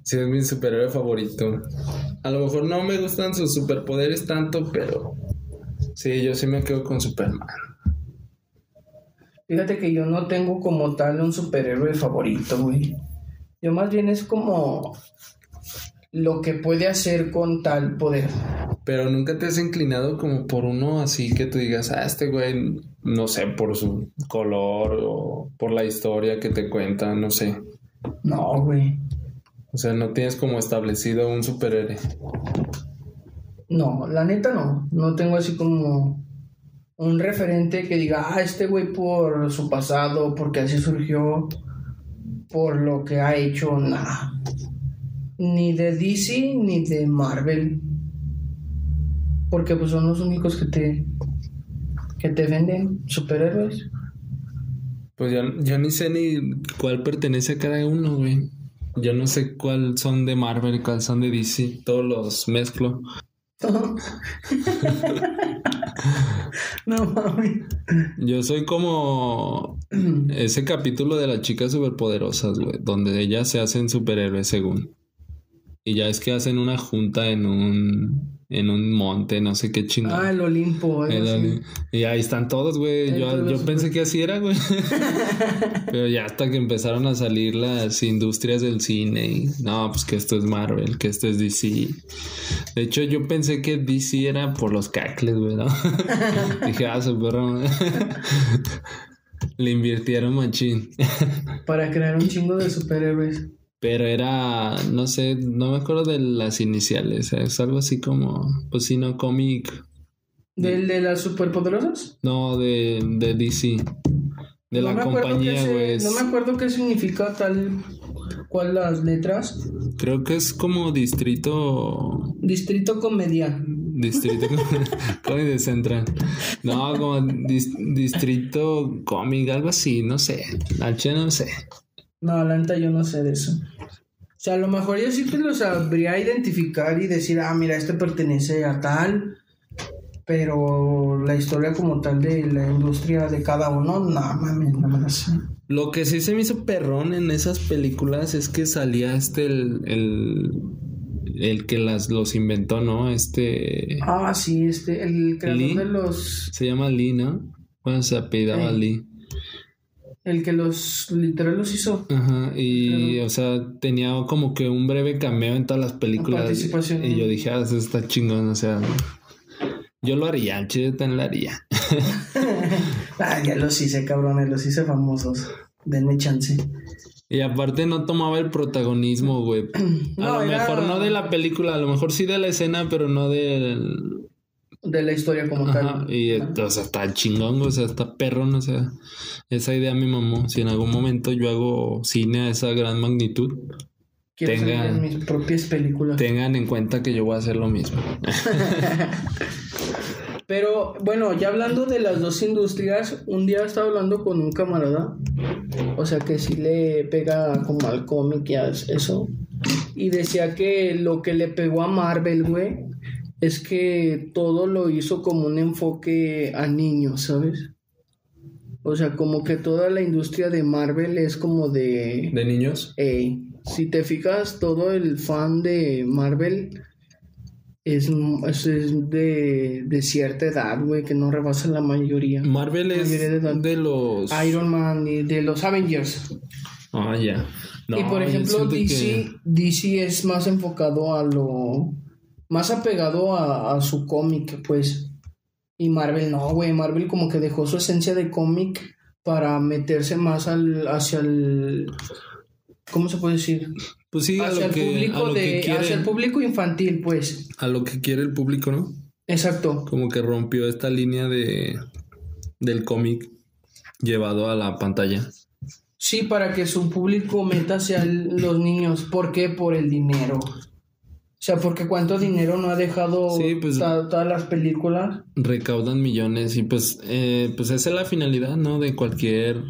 Sí, es mi superhéroe favorito. A lo mejor no me gustan sus superpoderes tanto, pero sí, yo sí me quedo con Superman. Fíjate que yo no tengo como tal un superhéroe favorito, güey. Yo más bien es como lo que puede hacer con tal poder. Pero nunca te has inclinado como por uno así que tú digas, ah, este güey, no sé, por su color o por la historia que te cuenta, no sé. No, güey. O sea, no tienes como establecido un superhéroe. No, la neta no. No tengo así como un referente que diga, ah, este güey por su pasado, porque así surgió, por lo que ha hecho, nada. Ni de DC ni de Marvel. Porque pues son los únicos que te que te venden superhéroes. Pues ya, ya ni sé ni cuál pertenece a cada uno, güey. Yo no sé cuál son de Marvel cuál son de DC. Todos los mezclo. no mami. Yo soy como ese capítulo de las chicas superpoderosas, güey, donde ellas se hacen superhéroes según. Y ya es que hacen una junta en un en un monte, no sé qué chingada. Ah, el Olimpo. Y ahí están todos, güey. Yo, yo pensé que así era, güey. Pero ya hasta que empezaron a salir las industrias del cine y no, pues que esto es Marvel, que esto es DC. De hecho, yo pensé que DC era por los cacles, güey, ¿no? Dije, ah, su perro. Le invirtieron machín. Para crear un chingo de superhéroes. Pero era, no sé, no me acuerdo de las iniciales. Es algo así como, pues sí, no, cómic. ¿Del de las superpoderosas? No, de, de DC. De la compañía, güey. No me acuerdo qué significa tal cual las letras. Creo que es como distrito. Distrito comedia. Distrito comedia central. No, como distrito cómic, algo así, no sé. H no sé. No, la neta yo no sé de eso. O sea, a lo mejor yo sí te lo sabría identificar y decir, ah, mira, este pertenece a tal, pero la historia como tal de la industria de cada uno, no mames, no me la sé. Lo que sí se me hizo perrón en esas películas es que salía este el, el, que las los inventó, ¿no? Este. Ah, sí, este, el creador de los. Se llama Lee, ¿no? Bueno, se apellidaba Lee. El que los literal los hizo. Ajá, y o sea, tenía como que un breve cameo en todas las películas. Participación. Y yo dije, ah, eso está chingón, o sea. Yo lo haría, yo también lo haría. ah, ya los hice, cabrones, los hice famosos. Denme chance. Y aparte no tomaba el protagonismo, güey. A lo mejor no de la película, a lo mejor sí de la escena, pero no del de la historia como tal. Y o sea, está chingón, o sea, está perrón, o sea, esa idea me mamó. Si en algún momento yo hago cine a esa gran magnitud, tengan mis propias películas. Tengan en cuenta que yo voy a hacer lo mismo. Pero bueno, ya hablando de las dos industrias, un día estaba hablando con un camarada, o sea que sí le pega como al cómic y eso, y decía que lo que le pegó a Marvel, güey, es que todo lo hizo como un enfoque a niños, ¿sabes? O sea, como que toda la industria de Marvel es como de... ¿De niños? si te fijas, todo el fan de Marvel es, de, cierta edad, güey, que no rebasa la mayoría. Marvel es de, los... Iron Man y de los Avengers. Ah, ya. y por ejemplo, DC, DC es más enfocado a lo más apegado a, su cómic, pues. Y Marvel no, güey. Marvel como que dejó su esencia de cómic para meterse más al, hacia el... ¿Cómo se puede decir? Pues sí, a hacia lo el que, público a lo que de, quiere, hacia el público infantil, pues. a lo que quiere el público, ¿no? Exacto. Como que rompió esta línea de del cómic llevado a la pantalla. Sí, para que su público meta hacia el- los niños. ¿Por qué? Por el dinero. O sea, porque cuánto dinero no ha dejado Sí, pues- todas las películas. Recaudan millones y pues, eh, pues esa es la finalidad, ¿no? De cualquier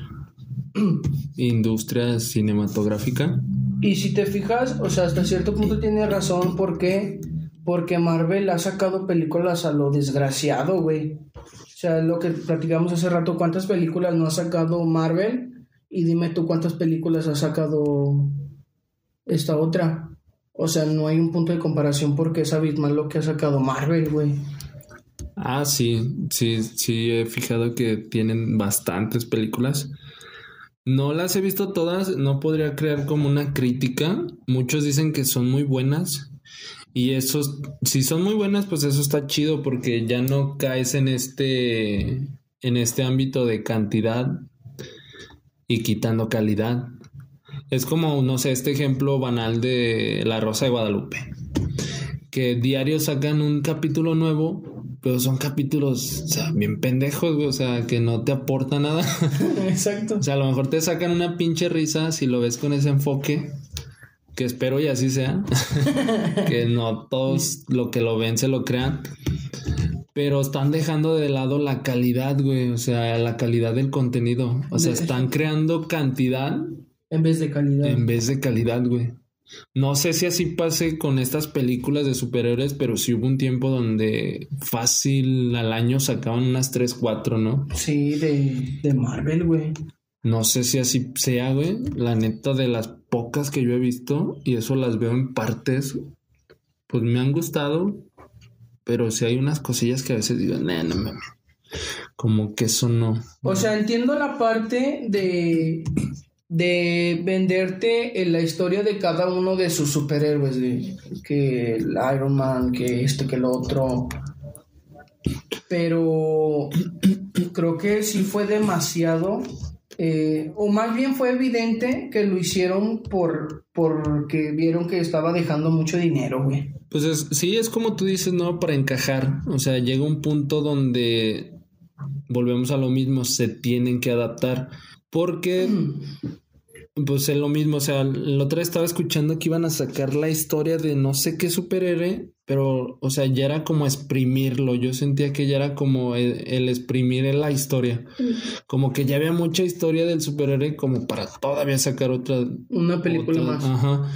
industria cinematográfica. Y si te fijas, o sea, hasta cierto punto tiene razón. ¿Por qué? Porque Marvel ha sacado películas a lo desgraciado, güey. O sea, lo que platicamos hace rato, ¿cuántas películas no ha sacado Marvel? Y dime tú cuántas películas ha sacado esta otra. O sea, no hay un punto de comparación porque es abismal lo que ha sacado Marvel, güey. Ah, sí, sí, sí, he fijado que tienen bastantes películas. No las he visto todas, no podría crear como una crítica. Muchos dicen que son muy buenas. Y eso, si son muy buenas, pues eso está chido porque ya no caes en este, en este ámbito de cantidad y quitando calidad. Es como, no sé, este ejemplo banal de La Rosa de Guadalupe. Que diario sacan un capítulo nuevo, pero son capítulos, o sea, bien pendejos, güey, o sea, que no te aporta nada. Exacto. O sea, a lo mejor te sacan una pinche risa si lo ves con ese enfoque, que espero y así sea, que no todos lo que lo ven se lo crean, pero están dejando de lado la calidad, güey, o sea, la calidad del contenido, o sea, están creando cantidad En vez de calidad. en vez de calidad, güey. No sé si así pase con estas películas de superhéroes, pero sí hubo un tiempo donde fácil al año sacaban unas 3, 4, ¿no? Sí, de, de Marvel, güey. No sé si así sea, güey. La neta de las pocas que yo he visto, y eso las veo en partes, pues me han gustado, pero sí hay unas cosillas que a veces digo, nah, no mames. Como que eso no. O sea, entiendo la parte de, de venderte en la historia de cada uno de sus superhéroes, que el Iron Man, que esto, que lo otro. Pero creo que sí fue demasiado, eh, o más bien fue evidente que lo hicieron por porque vieron que estaba dejando mucho dinero, güey. Pues es, sí, es como tú dices, ¿no? Para encajar. O sea, llega un punto donde volvemos a lo mismo, se tienen que adaptar. Porque, pues es lo mismo. O sea, el otro día estaba escuchando que iban a sacar la historia de no sé qué superhéroe, pero, o sea, ya era como exprimirlo. Yo sentía que ya era como el, el exprimir en la historia. Como que ya había mucha historia del superhéroe como para todavía sacar otra, Una película otra- más. Ajá.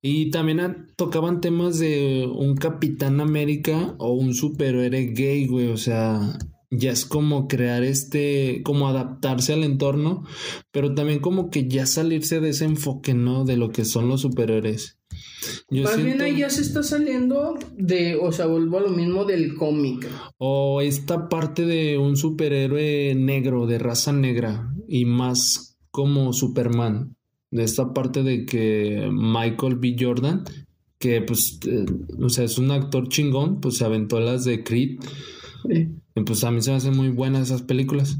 Y también tocaban temas de un Capitán América o un superhéroe gay, güey. O sea, ya es como crear este, como adaptarse al entorno, pero también como que ya salirse de ese enfoque, ¿no? De lo que son los superhéroes. Yo Más bien ahí ya se está saliendo de, o sea, vuelvo a lo mismo del cómic. O esta parte de un superhéroe negro, de raza negra, y más como Superman. De esta parte de que Michael B. Jordan, que pues, eh, o sea, es un actor chingón, pues se aventó las de Creed. Y pues a mí se me hacen muy buenas esas películas.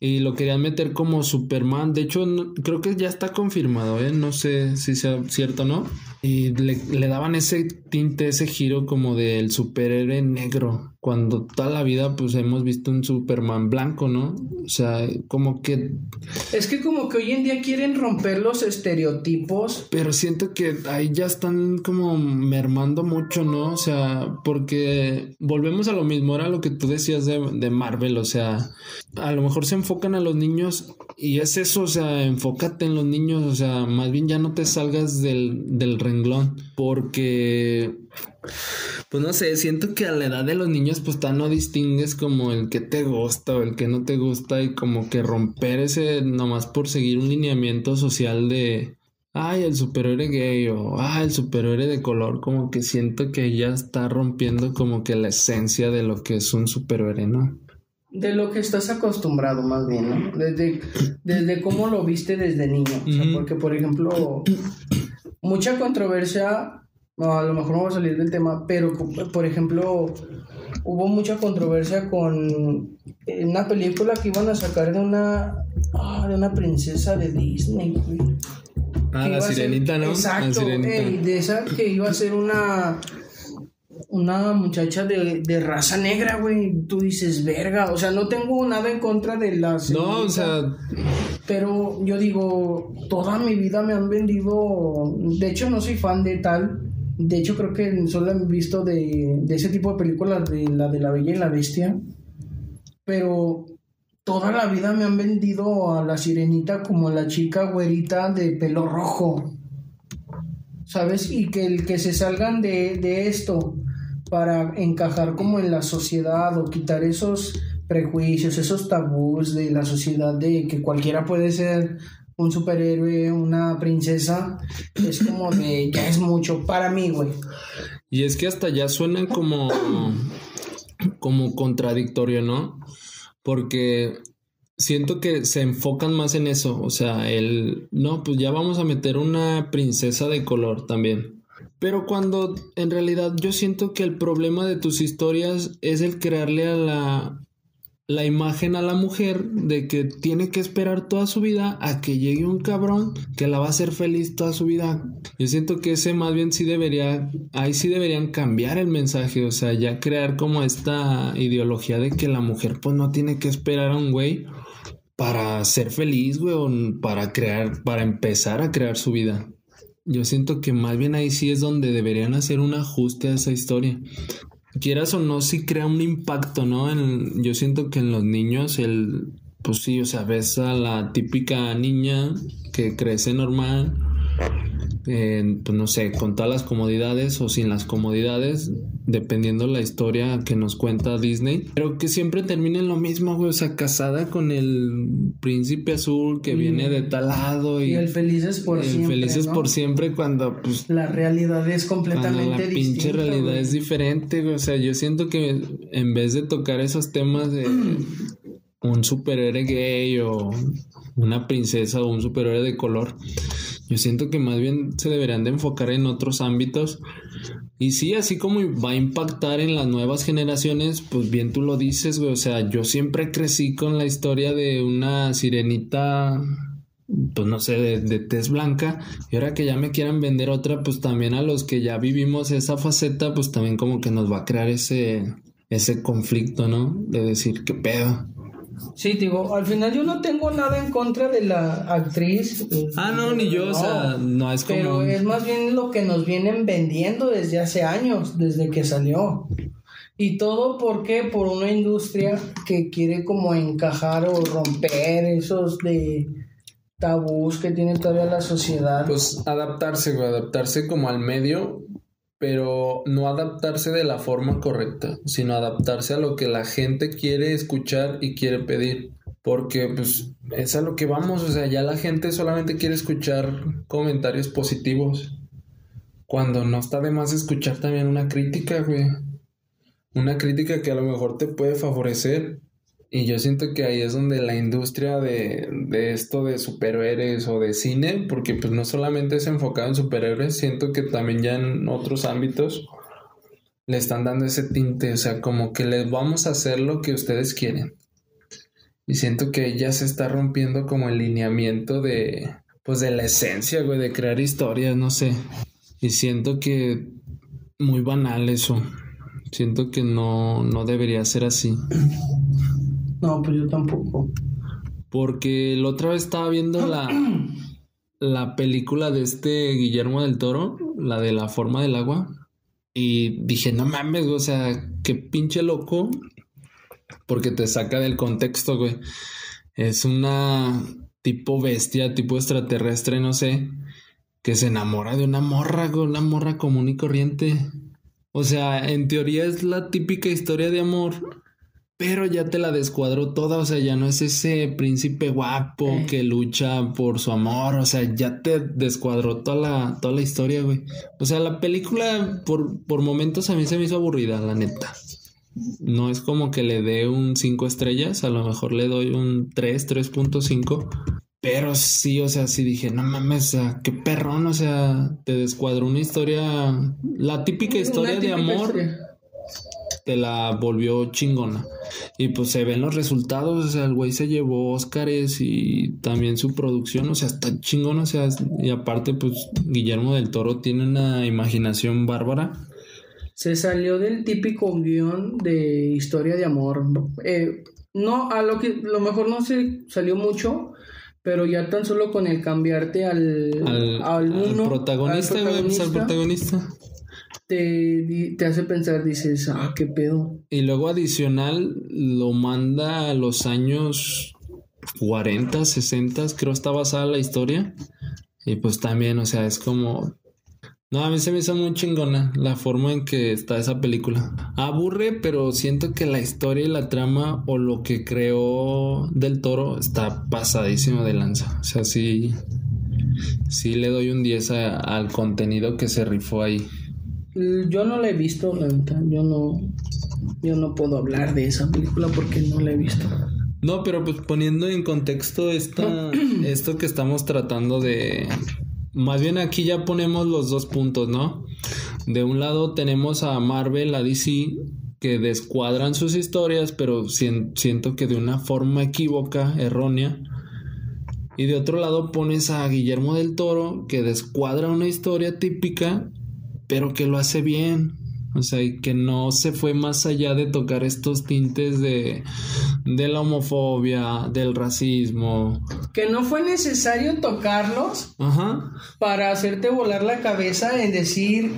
Y lo querían meter como Superman. De hecho, creo que ya está confirmado, ¿eh? No sé si sea cierto o no. Y le, le daban ese tinte, ese giro como del superhéroe negro. Cuando toda la vida pues hemos visto un Superman blanco, ¿no? O sea, como que... Es que como que hoy en día quieren romper los estereotipos. Pero siento que ahí ya están como mermando mucho, ¿no? O sea, porque volvemos a lo mismo, era lo que tú decías de, de Marvel, o sea, a lo mejor se enfocan a los niños y es eso, o sea, enfócate en los niños, o sea, más bien ya no te salgas del, del renglón, porque, pues no sé, siento que a la edad de los niños, pues ya no distingues como el que te gusta o el que no te gusta y como que romper ese, nomás por seguir un lineamiento social de ay, el superhéroe gay o ay, el superhéroe de color, como que siento que ya está rompiendo como que la esencia de lo que es un superhéroe, ¿no? De lo que estás acostumbrado, más bien, ¿no? Desde, desde cómo lo viste desde niño. O sea, porque, por ejemplo, mucha controversia a lo mejor no va a salir del tema, pero por ejemplo, hubo mucha controversia con una película que iban a sacar de una, ah, de una princesa de Disney, Ah, la sirenita, ¿no? Exacto, de esa que iba a ser una una muchacha de, de raza negra, güey. Tú dices, verga. O sea, no tengo nada en contra de las. No, o sea. Pero yo digo, toda mi vida me han vendido. De hecho, no soy fan de tal. De hecho, creo que solo he visto de, de ese tipo de películas, de la de la Bella y la Bestia. Pero toda la vida me han vendido a la sirenita como la chica güerita de pelo rojo. ¿Sabes? Y que el que se salgan de, de esto para encajar como en la sociedad o quitar esos prejuicios, esos tabús de la sociedad de que cualquiera puede ser un superhéroe, una princesa, es como de ya es mucho para mí, güey. Y es que hasta ya suena como como contradictorio, ¿no? Porque siento que se enfocan más en eso, o sea, el no, pues ya vamos a meter una princesa de color también. Pero cuando en realidad yo siento que el problema de tus historias es el crearle a la, la imagen a la mujer de que tiene que esperar toda su vida a que llegue un cabrón que la va a hacer feliz toda su vida. Yo siento que ese más bien sí debería, ahí sí deberían cambiar el mensaje, o sea, ya crear como esta ideología de que la mujer pues no tiene que esperar a un güey para ser feliz, güey, o para crear, para empezar a crear su vida. Yo siento que más bien ahí sí es donde deberían hacer un ajuste a esa historia. Quieras o no, sí crea un impacto, ¿no? En, yo siento que en los niños, el, pues sí, o sea, ves a la típica niña que crece normal, pues no sé, con todas las comodidades o sin las comodidades, dependiendo la historia que nos cuenta Disney, pero que siempre termina en lo mismo, güey, o sea, casada con el príncipe azul que viene de tal lado y, el felices por siempre. Felices por siempre cuando pues la realidad es completamente la pinche realidad es diferente, güey, o sea, yo siento que en vez de tocar esos temas de un superhéroe gay o una princesa o un superhéroe de color, yo siento que más bien se deberían de enfocar en otros ámbitos. Y sí, así como va a impactar en las nuevas generaciones, pues bien tú lo dices, güey. O sea, yo siempre crecí con la historia de una sirenita, pues no sé, de, de tez blanca. Y ahora que ya me quieran vender otra, pues también a los que ya vivimos esa faceta, pues también como que nos va a crear ese, ese conflicto, ¿no? De decir, ¿qué pedo? Sí, digo, al final yo no tengo nada en contra de la actriz. Ah, no, ni yo, o sea, no es como. Pero es más bien lo que nos vienen vendiendo desde hace años, desde que salió. Y todo porque por una industria que quiere como encajar o romper esos de tabús que tiene todavía la sociedad. Pues adaptarse, güey, adaptarse como al medio pero no adaptarse de la forma correcta, sino adaptarse a lo que la gente quiere escuchar y quiere pedir. Porque pues es a lo que vamos, o sea, ya la gente solamente quiere escuchar comentarios positivos. Cuando no está de más escuchar también una crítica, güey. Una crítica que a lo mejor te puede favorecer y yo siento que ahí es donde la industria de, esto de superhéroes o de cine, porque pues no solamente es enfocado en superhéroes, siento que también ya en otros ámbitos le están dando ese tinte, o sea, como que les vamos a hacer lo que ustedes quieren. Y siento que ya se está rompiendo como el lineamiento de, pues de la esencia, güey, de crear historias, no sé. Y siento que muy banal eso. Siento que no, no debería ser así. No, pues yo tampoco. Porque la otra vez estaba viendo la, la película de este Guillermo del Toro, la de la forma del agua. Y dije, no mames, o sea, qué pinche loco. Porque te saca del contexto, güey. Es una tipo bestia, tipo extraterrestre, no sé. Que se enamora de una morra, güey, una morra común y corriente. O sea, en teoría es la típica historia de amor pero ya te la descuadró toda, o sea, ya no es ese príncipe guapo que lucha por su amor, o sea, ya te descuadró toda la, toda la historia, güey. O sea, la película por, por momentos a mí se me hizo aburrida, la neta. No es como que le dé un 5 estrellas, a lo mejor le doy un 3, 3.5. Pero sí, o sea, sí dije, no mames, o sea, qué perrón, o sea, te descuadró una historia, la típica historia de amor, te la volvió chingona. Y pues se ven los resultados, o sea, el güey se llevó Óscares y también su producción, o sea, está chingón, o sea, y aparte, pues Guillermo del Toro tiene una imaginación bárbara. Se salió del típico guion de historia de amor. Eh, no, a lo que lo mejor no se salió mucho, pero ya tan solo con el cambiarte al, al, uno, protagonista, pues, al protagonista, te, te, hace pensar, dices, ah, qué pedo. Y luego adicional lo manda a los años 40, 60, creo está basada la historia. Y pues también, o sea, es como no, a mí se me hizo muy chingona la forma en que está esa película. Aburre, pero siento que la historia y la trama o lo que creó del toro está pasadísimo de lanza. O sea, sí, sí le doy un 10 al contenido que se rifó ahí. Yo no la he visto, la verdad. Yo no, yo no puedo hablar de esa película porque no la he visto. No, pero pues poniendo en contexto esta, esto que estamos tratando de, más bien aquí ya ponemos los dos puntos, ¿no? De un lado tenemos a Marvel, a DC, que descuadran sus historias, pero siento que de una forma equívoca, errónea. Y de otro lado pones a Guillermo del Toro, que descuadra una historia típica, pero que lo hace bien. O sea, y que no se fue más allá de tocar estos tintes de, de la homofobia, del racismo. Que no fue necesario tocarlos para hacerte volar la cabeza en decir,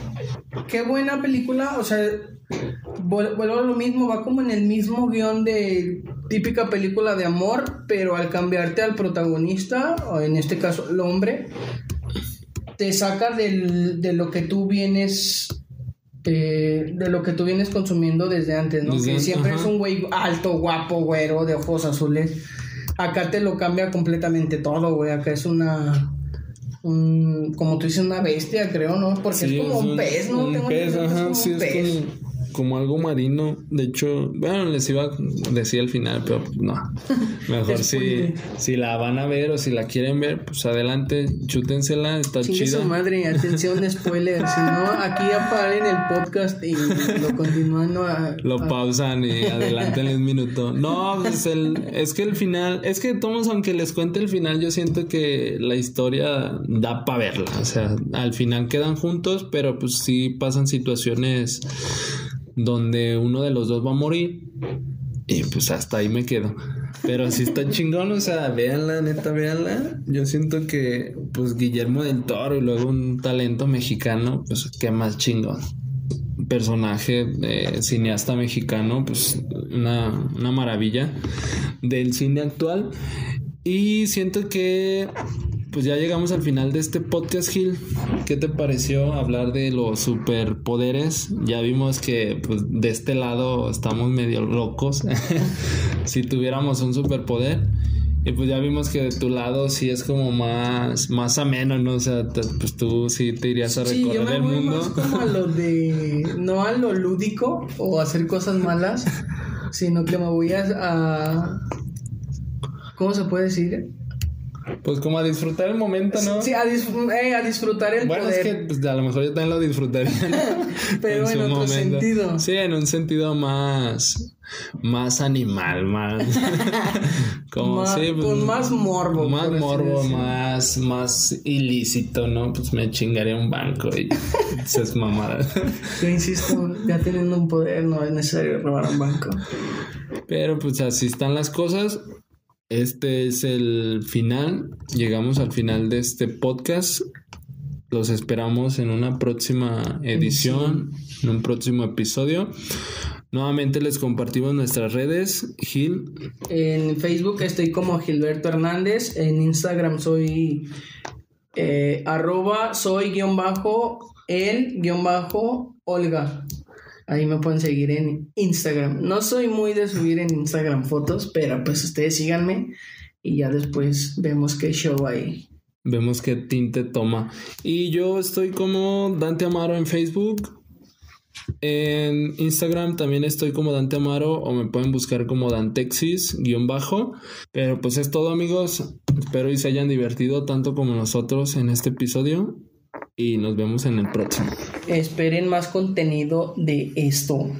qué buena película. O sea, vuelvo a lo mismo, va como en el mismo guion de típica película de amor, pero al cambiarte al protagonista, o en este caso el hombre, te saca del, de lo que tú vienes eh, de lo que tú vienes consumiendo desde antes, ¿no? que siempre es un güey alto, guapo, güero, de ojos azules. Acá te lo cambia completamente todo, güey. Acá es una. como tú dices, una bestia, creo, ¿no? Porque es como un, pez, ¿no? Un pez, ajá, sí, es como algo marino. De hecho, bueno, les iba a decir al final, pero no. Mejor si, si la van a ver o si la quieren ver, pues adelante, chútensela, está chida. su madre, atención, spoiler. si no, aquí aparen el podcast y lo continúan. A, lo pausan y adelanten un minuto. No, pues el, es que el final, es que todos, aunque les cuente el final, yo siento que la historia da para verla. O sea, al final quedan juntos, pero pues sí pasan situaciones donde uno de los dos va a morir. Y pues hasta ahí me quedo. Pero si está chingón, o sea, véanla, neta, véanla. Yo siento que, pues, Guillermo del Toro y luego un talento mexicano, pues, qué más chingón. Personaje de cineasta mexicano, pues, una, una maravilla del cine actual. Y siento que pues ya llegamos al final de este podcast, Gil. ¿Qué te pareció hablar de los superpoderes? Ya vimos que pues, de este lado estamos medio locos. si tuviéramos un superpoder. Y pues ya vimos que de tu lado sí es como más, más ameno, ¿no? O sea, pues tú sí te irías a recorrer el mundo. Más como a lo de. No a lo lúdico o hacer cosas malas, sino que me voy a. ¿Cómo se puede decir? Pues como a disfrutar el momento, ¿no? Sí, a, eh, a disfrutar el bueno, es que pues, a lo mejor yo también lo disfrutaría. Pero en, otro sentido. Sí, en un sentido más más animal, más como sí, pues, con más morbo, más morbo, más más ilícito, ¿no? Pues me chingaría un banco y se es mamada. Yo insisto, ya teniendo un poder no es necesario robar un banco. Pero pues así están las cosas. Este es el final. Llegamos al final de este podcast. Los esperamos en una próxima edición, en un próximo episodio. Nuevamente les compartimos nuestras redes. Gil. En Facebook estoy como Gilberto Hernández. En Instagram soy eh, arroba soy guion bajo el guion bajo Olga. Ahí me pueden seguir en Instagram. No soy muy de subir en Instagram fotos, pero pues ustedes síganme y ya después vemos qué show hay. Vemos qué tinte toma. Y yo estoy como Dante Amaro en Facebook. En Instagram también estoy como Dante Amaro o me pueden buscar como Dantexis guion bajo. Pero pues es todo amigos. Espero y se hayan divertido tanto como nosotros en este episodio y nos vemos en el próximo. Esperen más contenido de esto.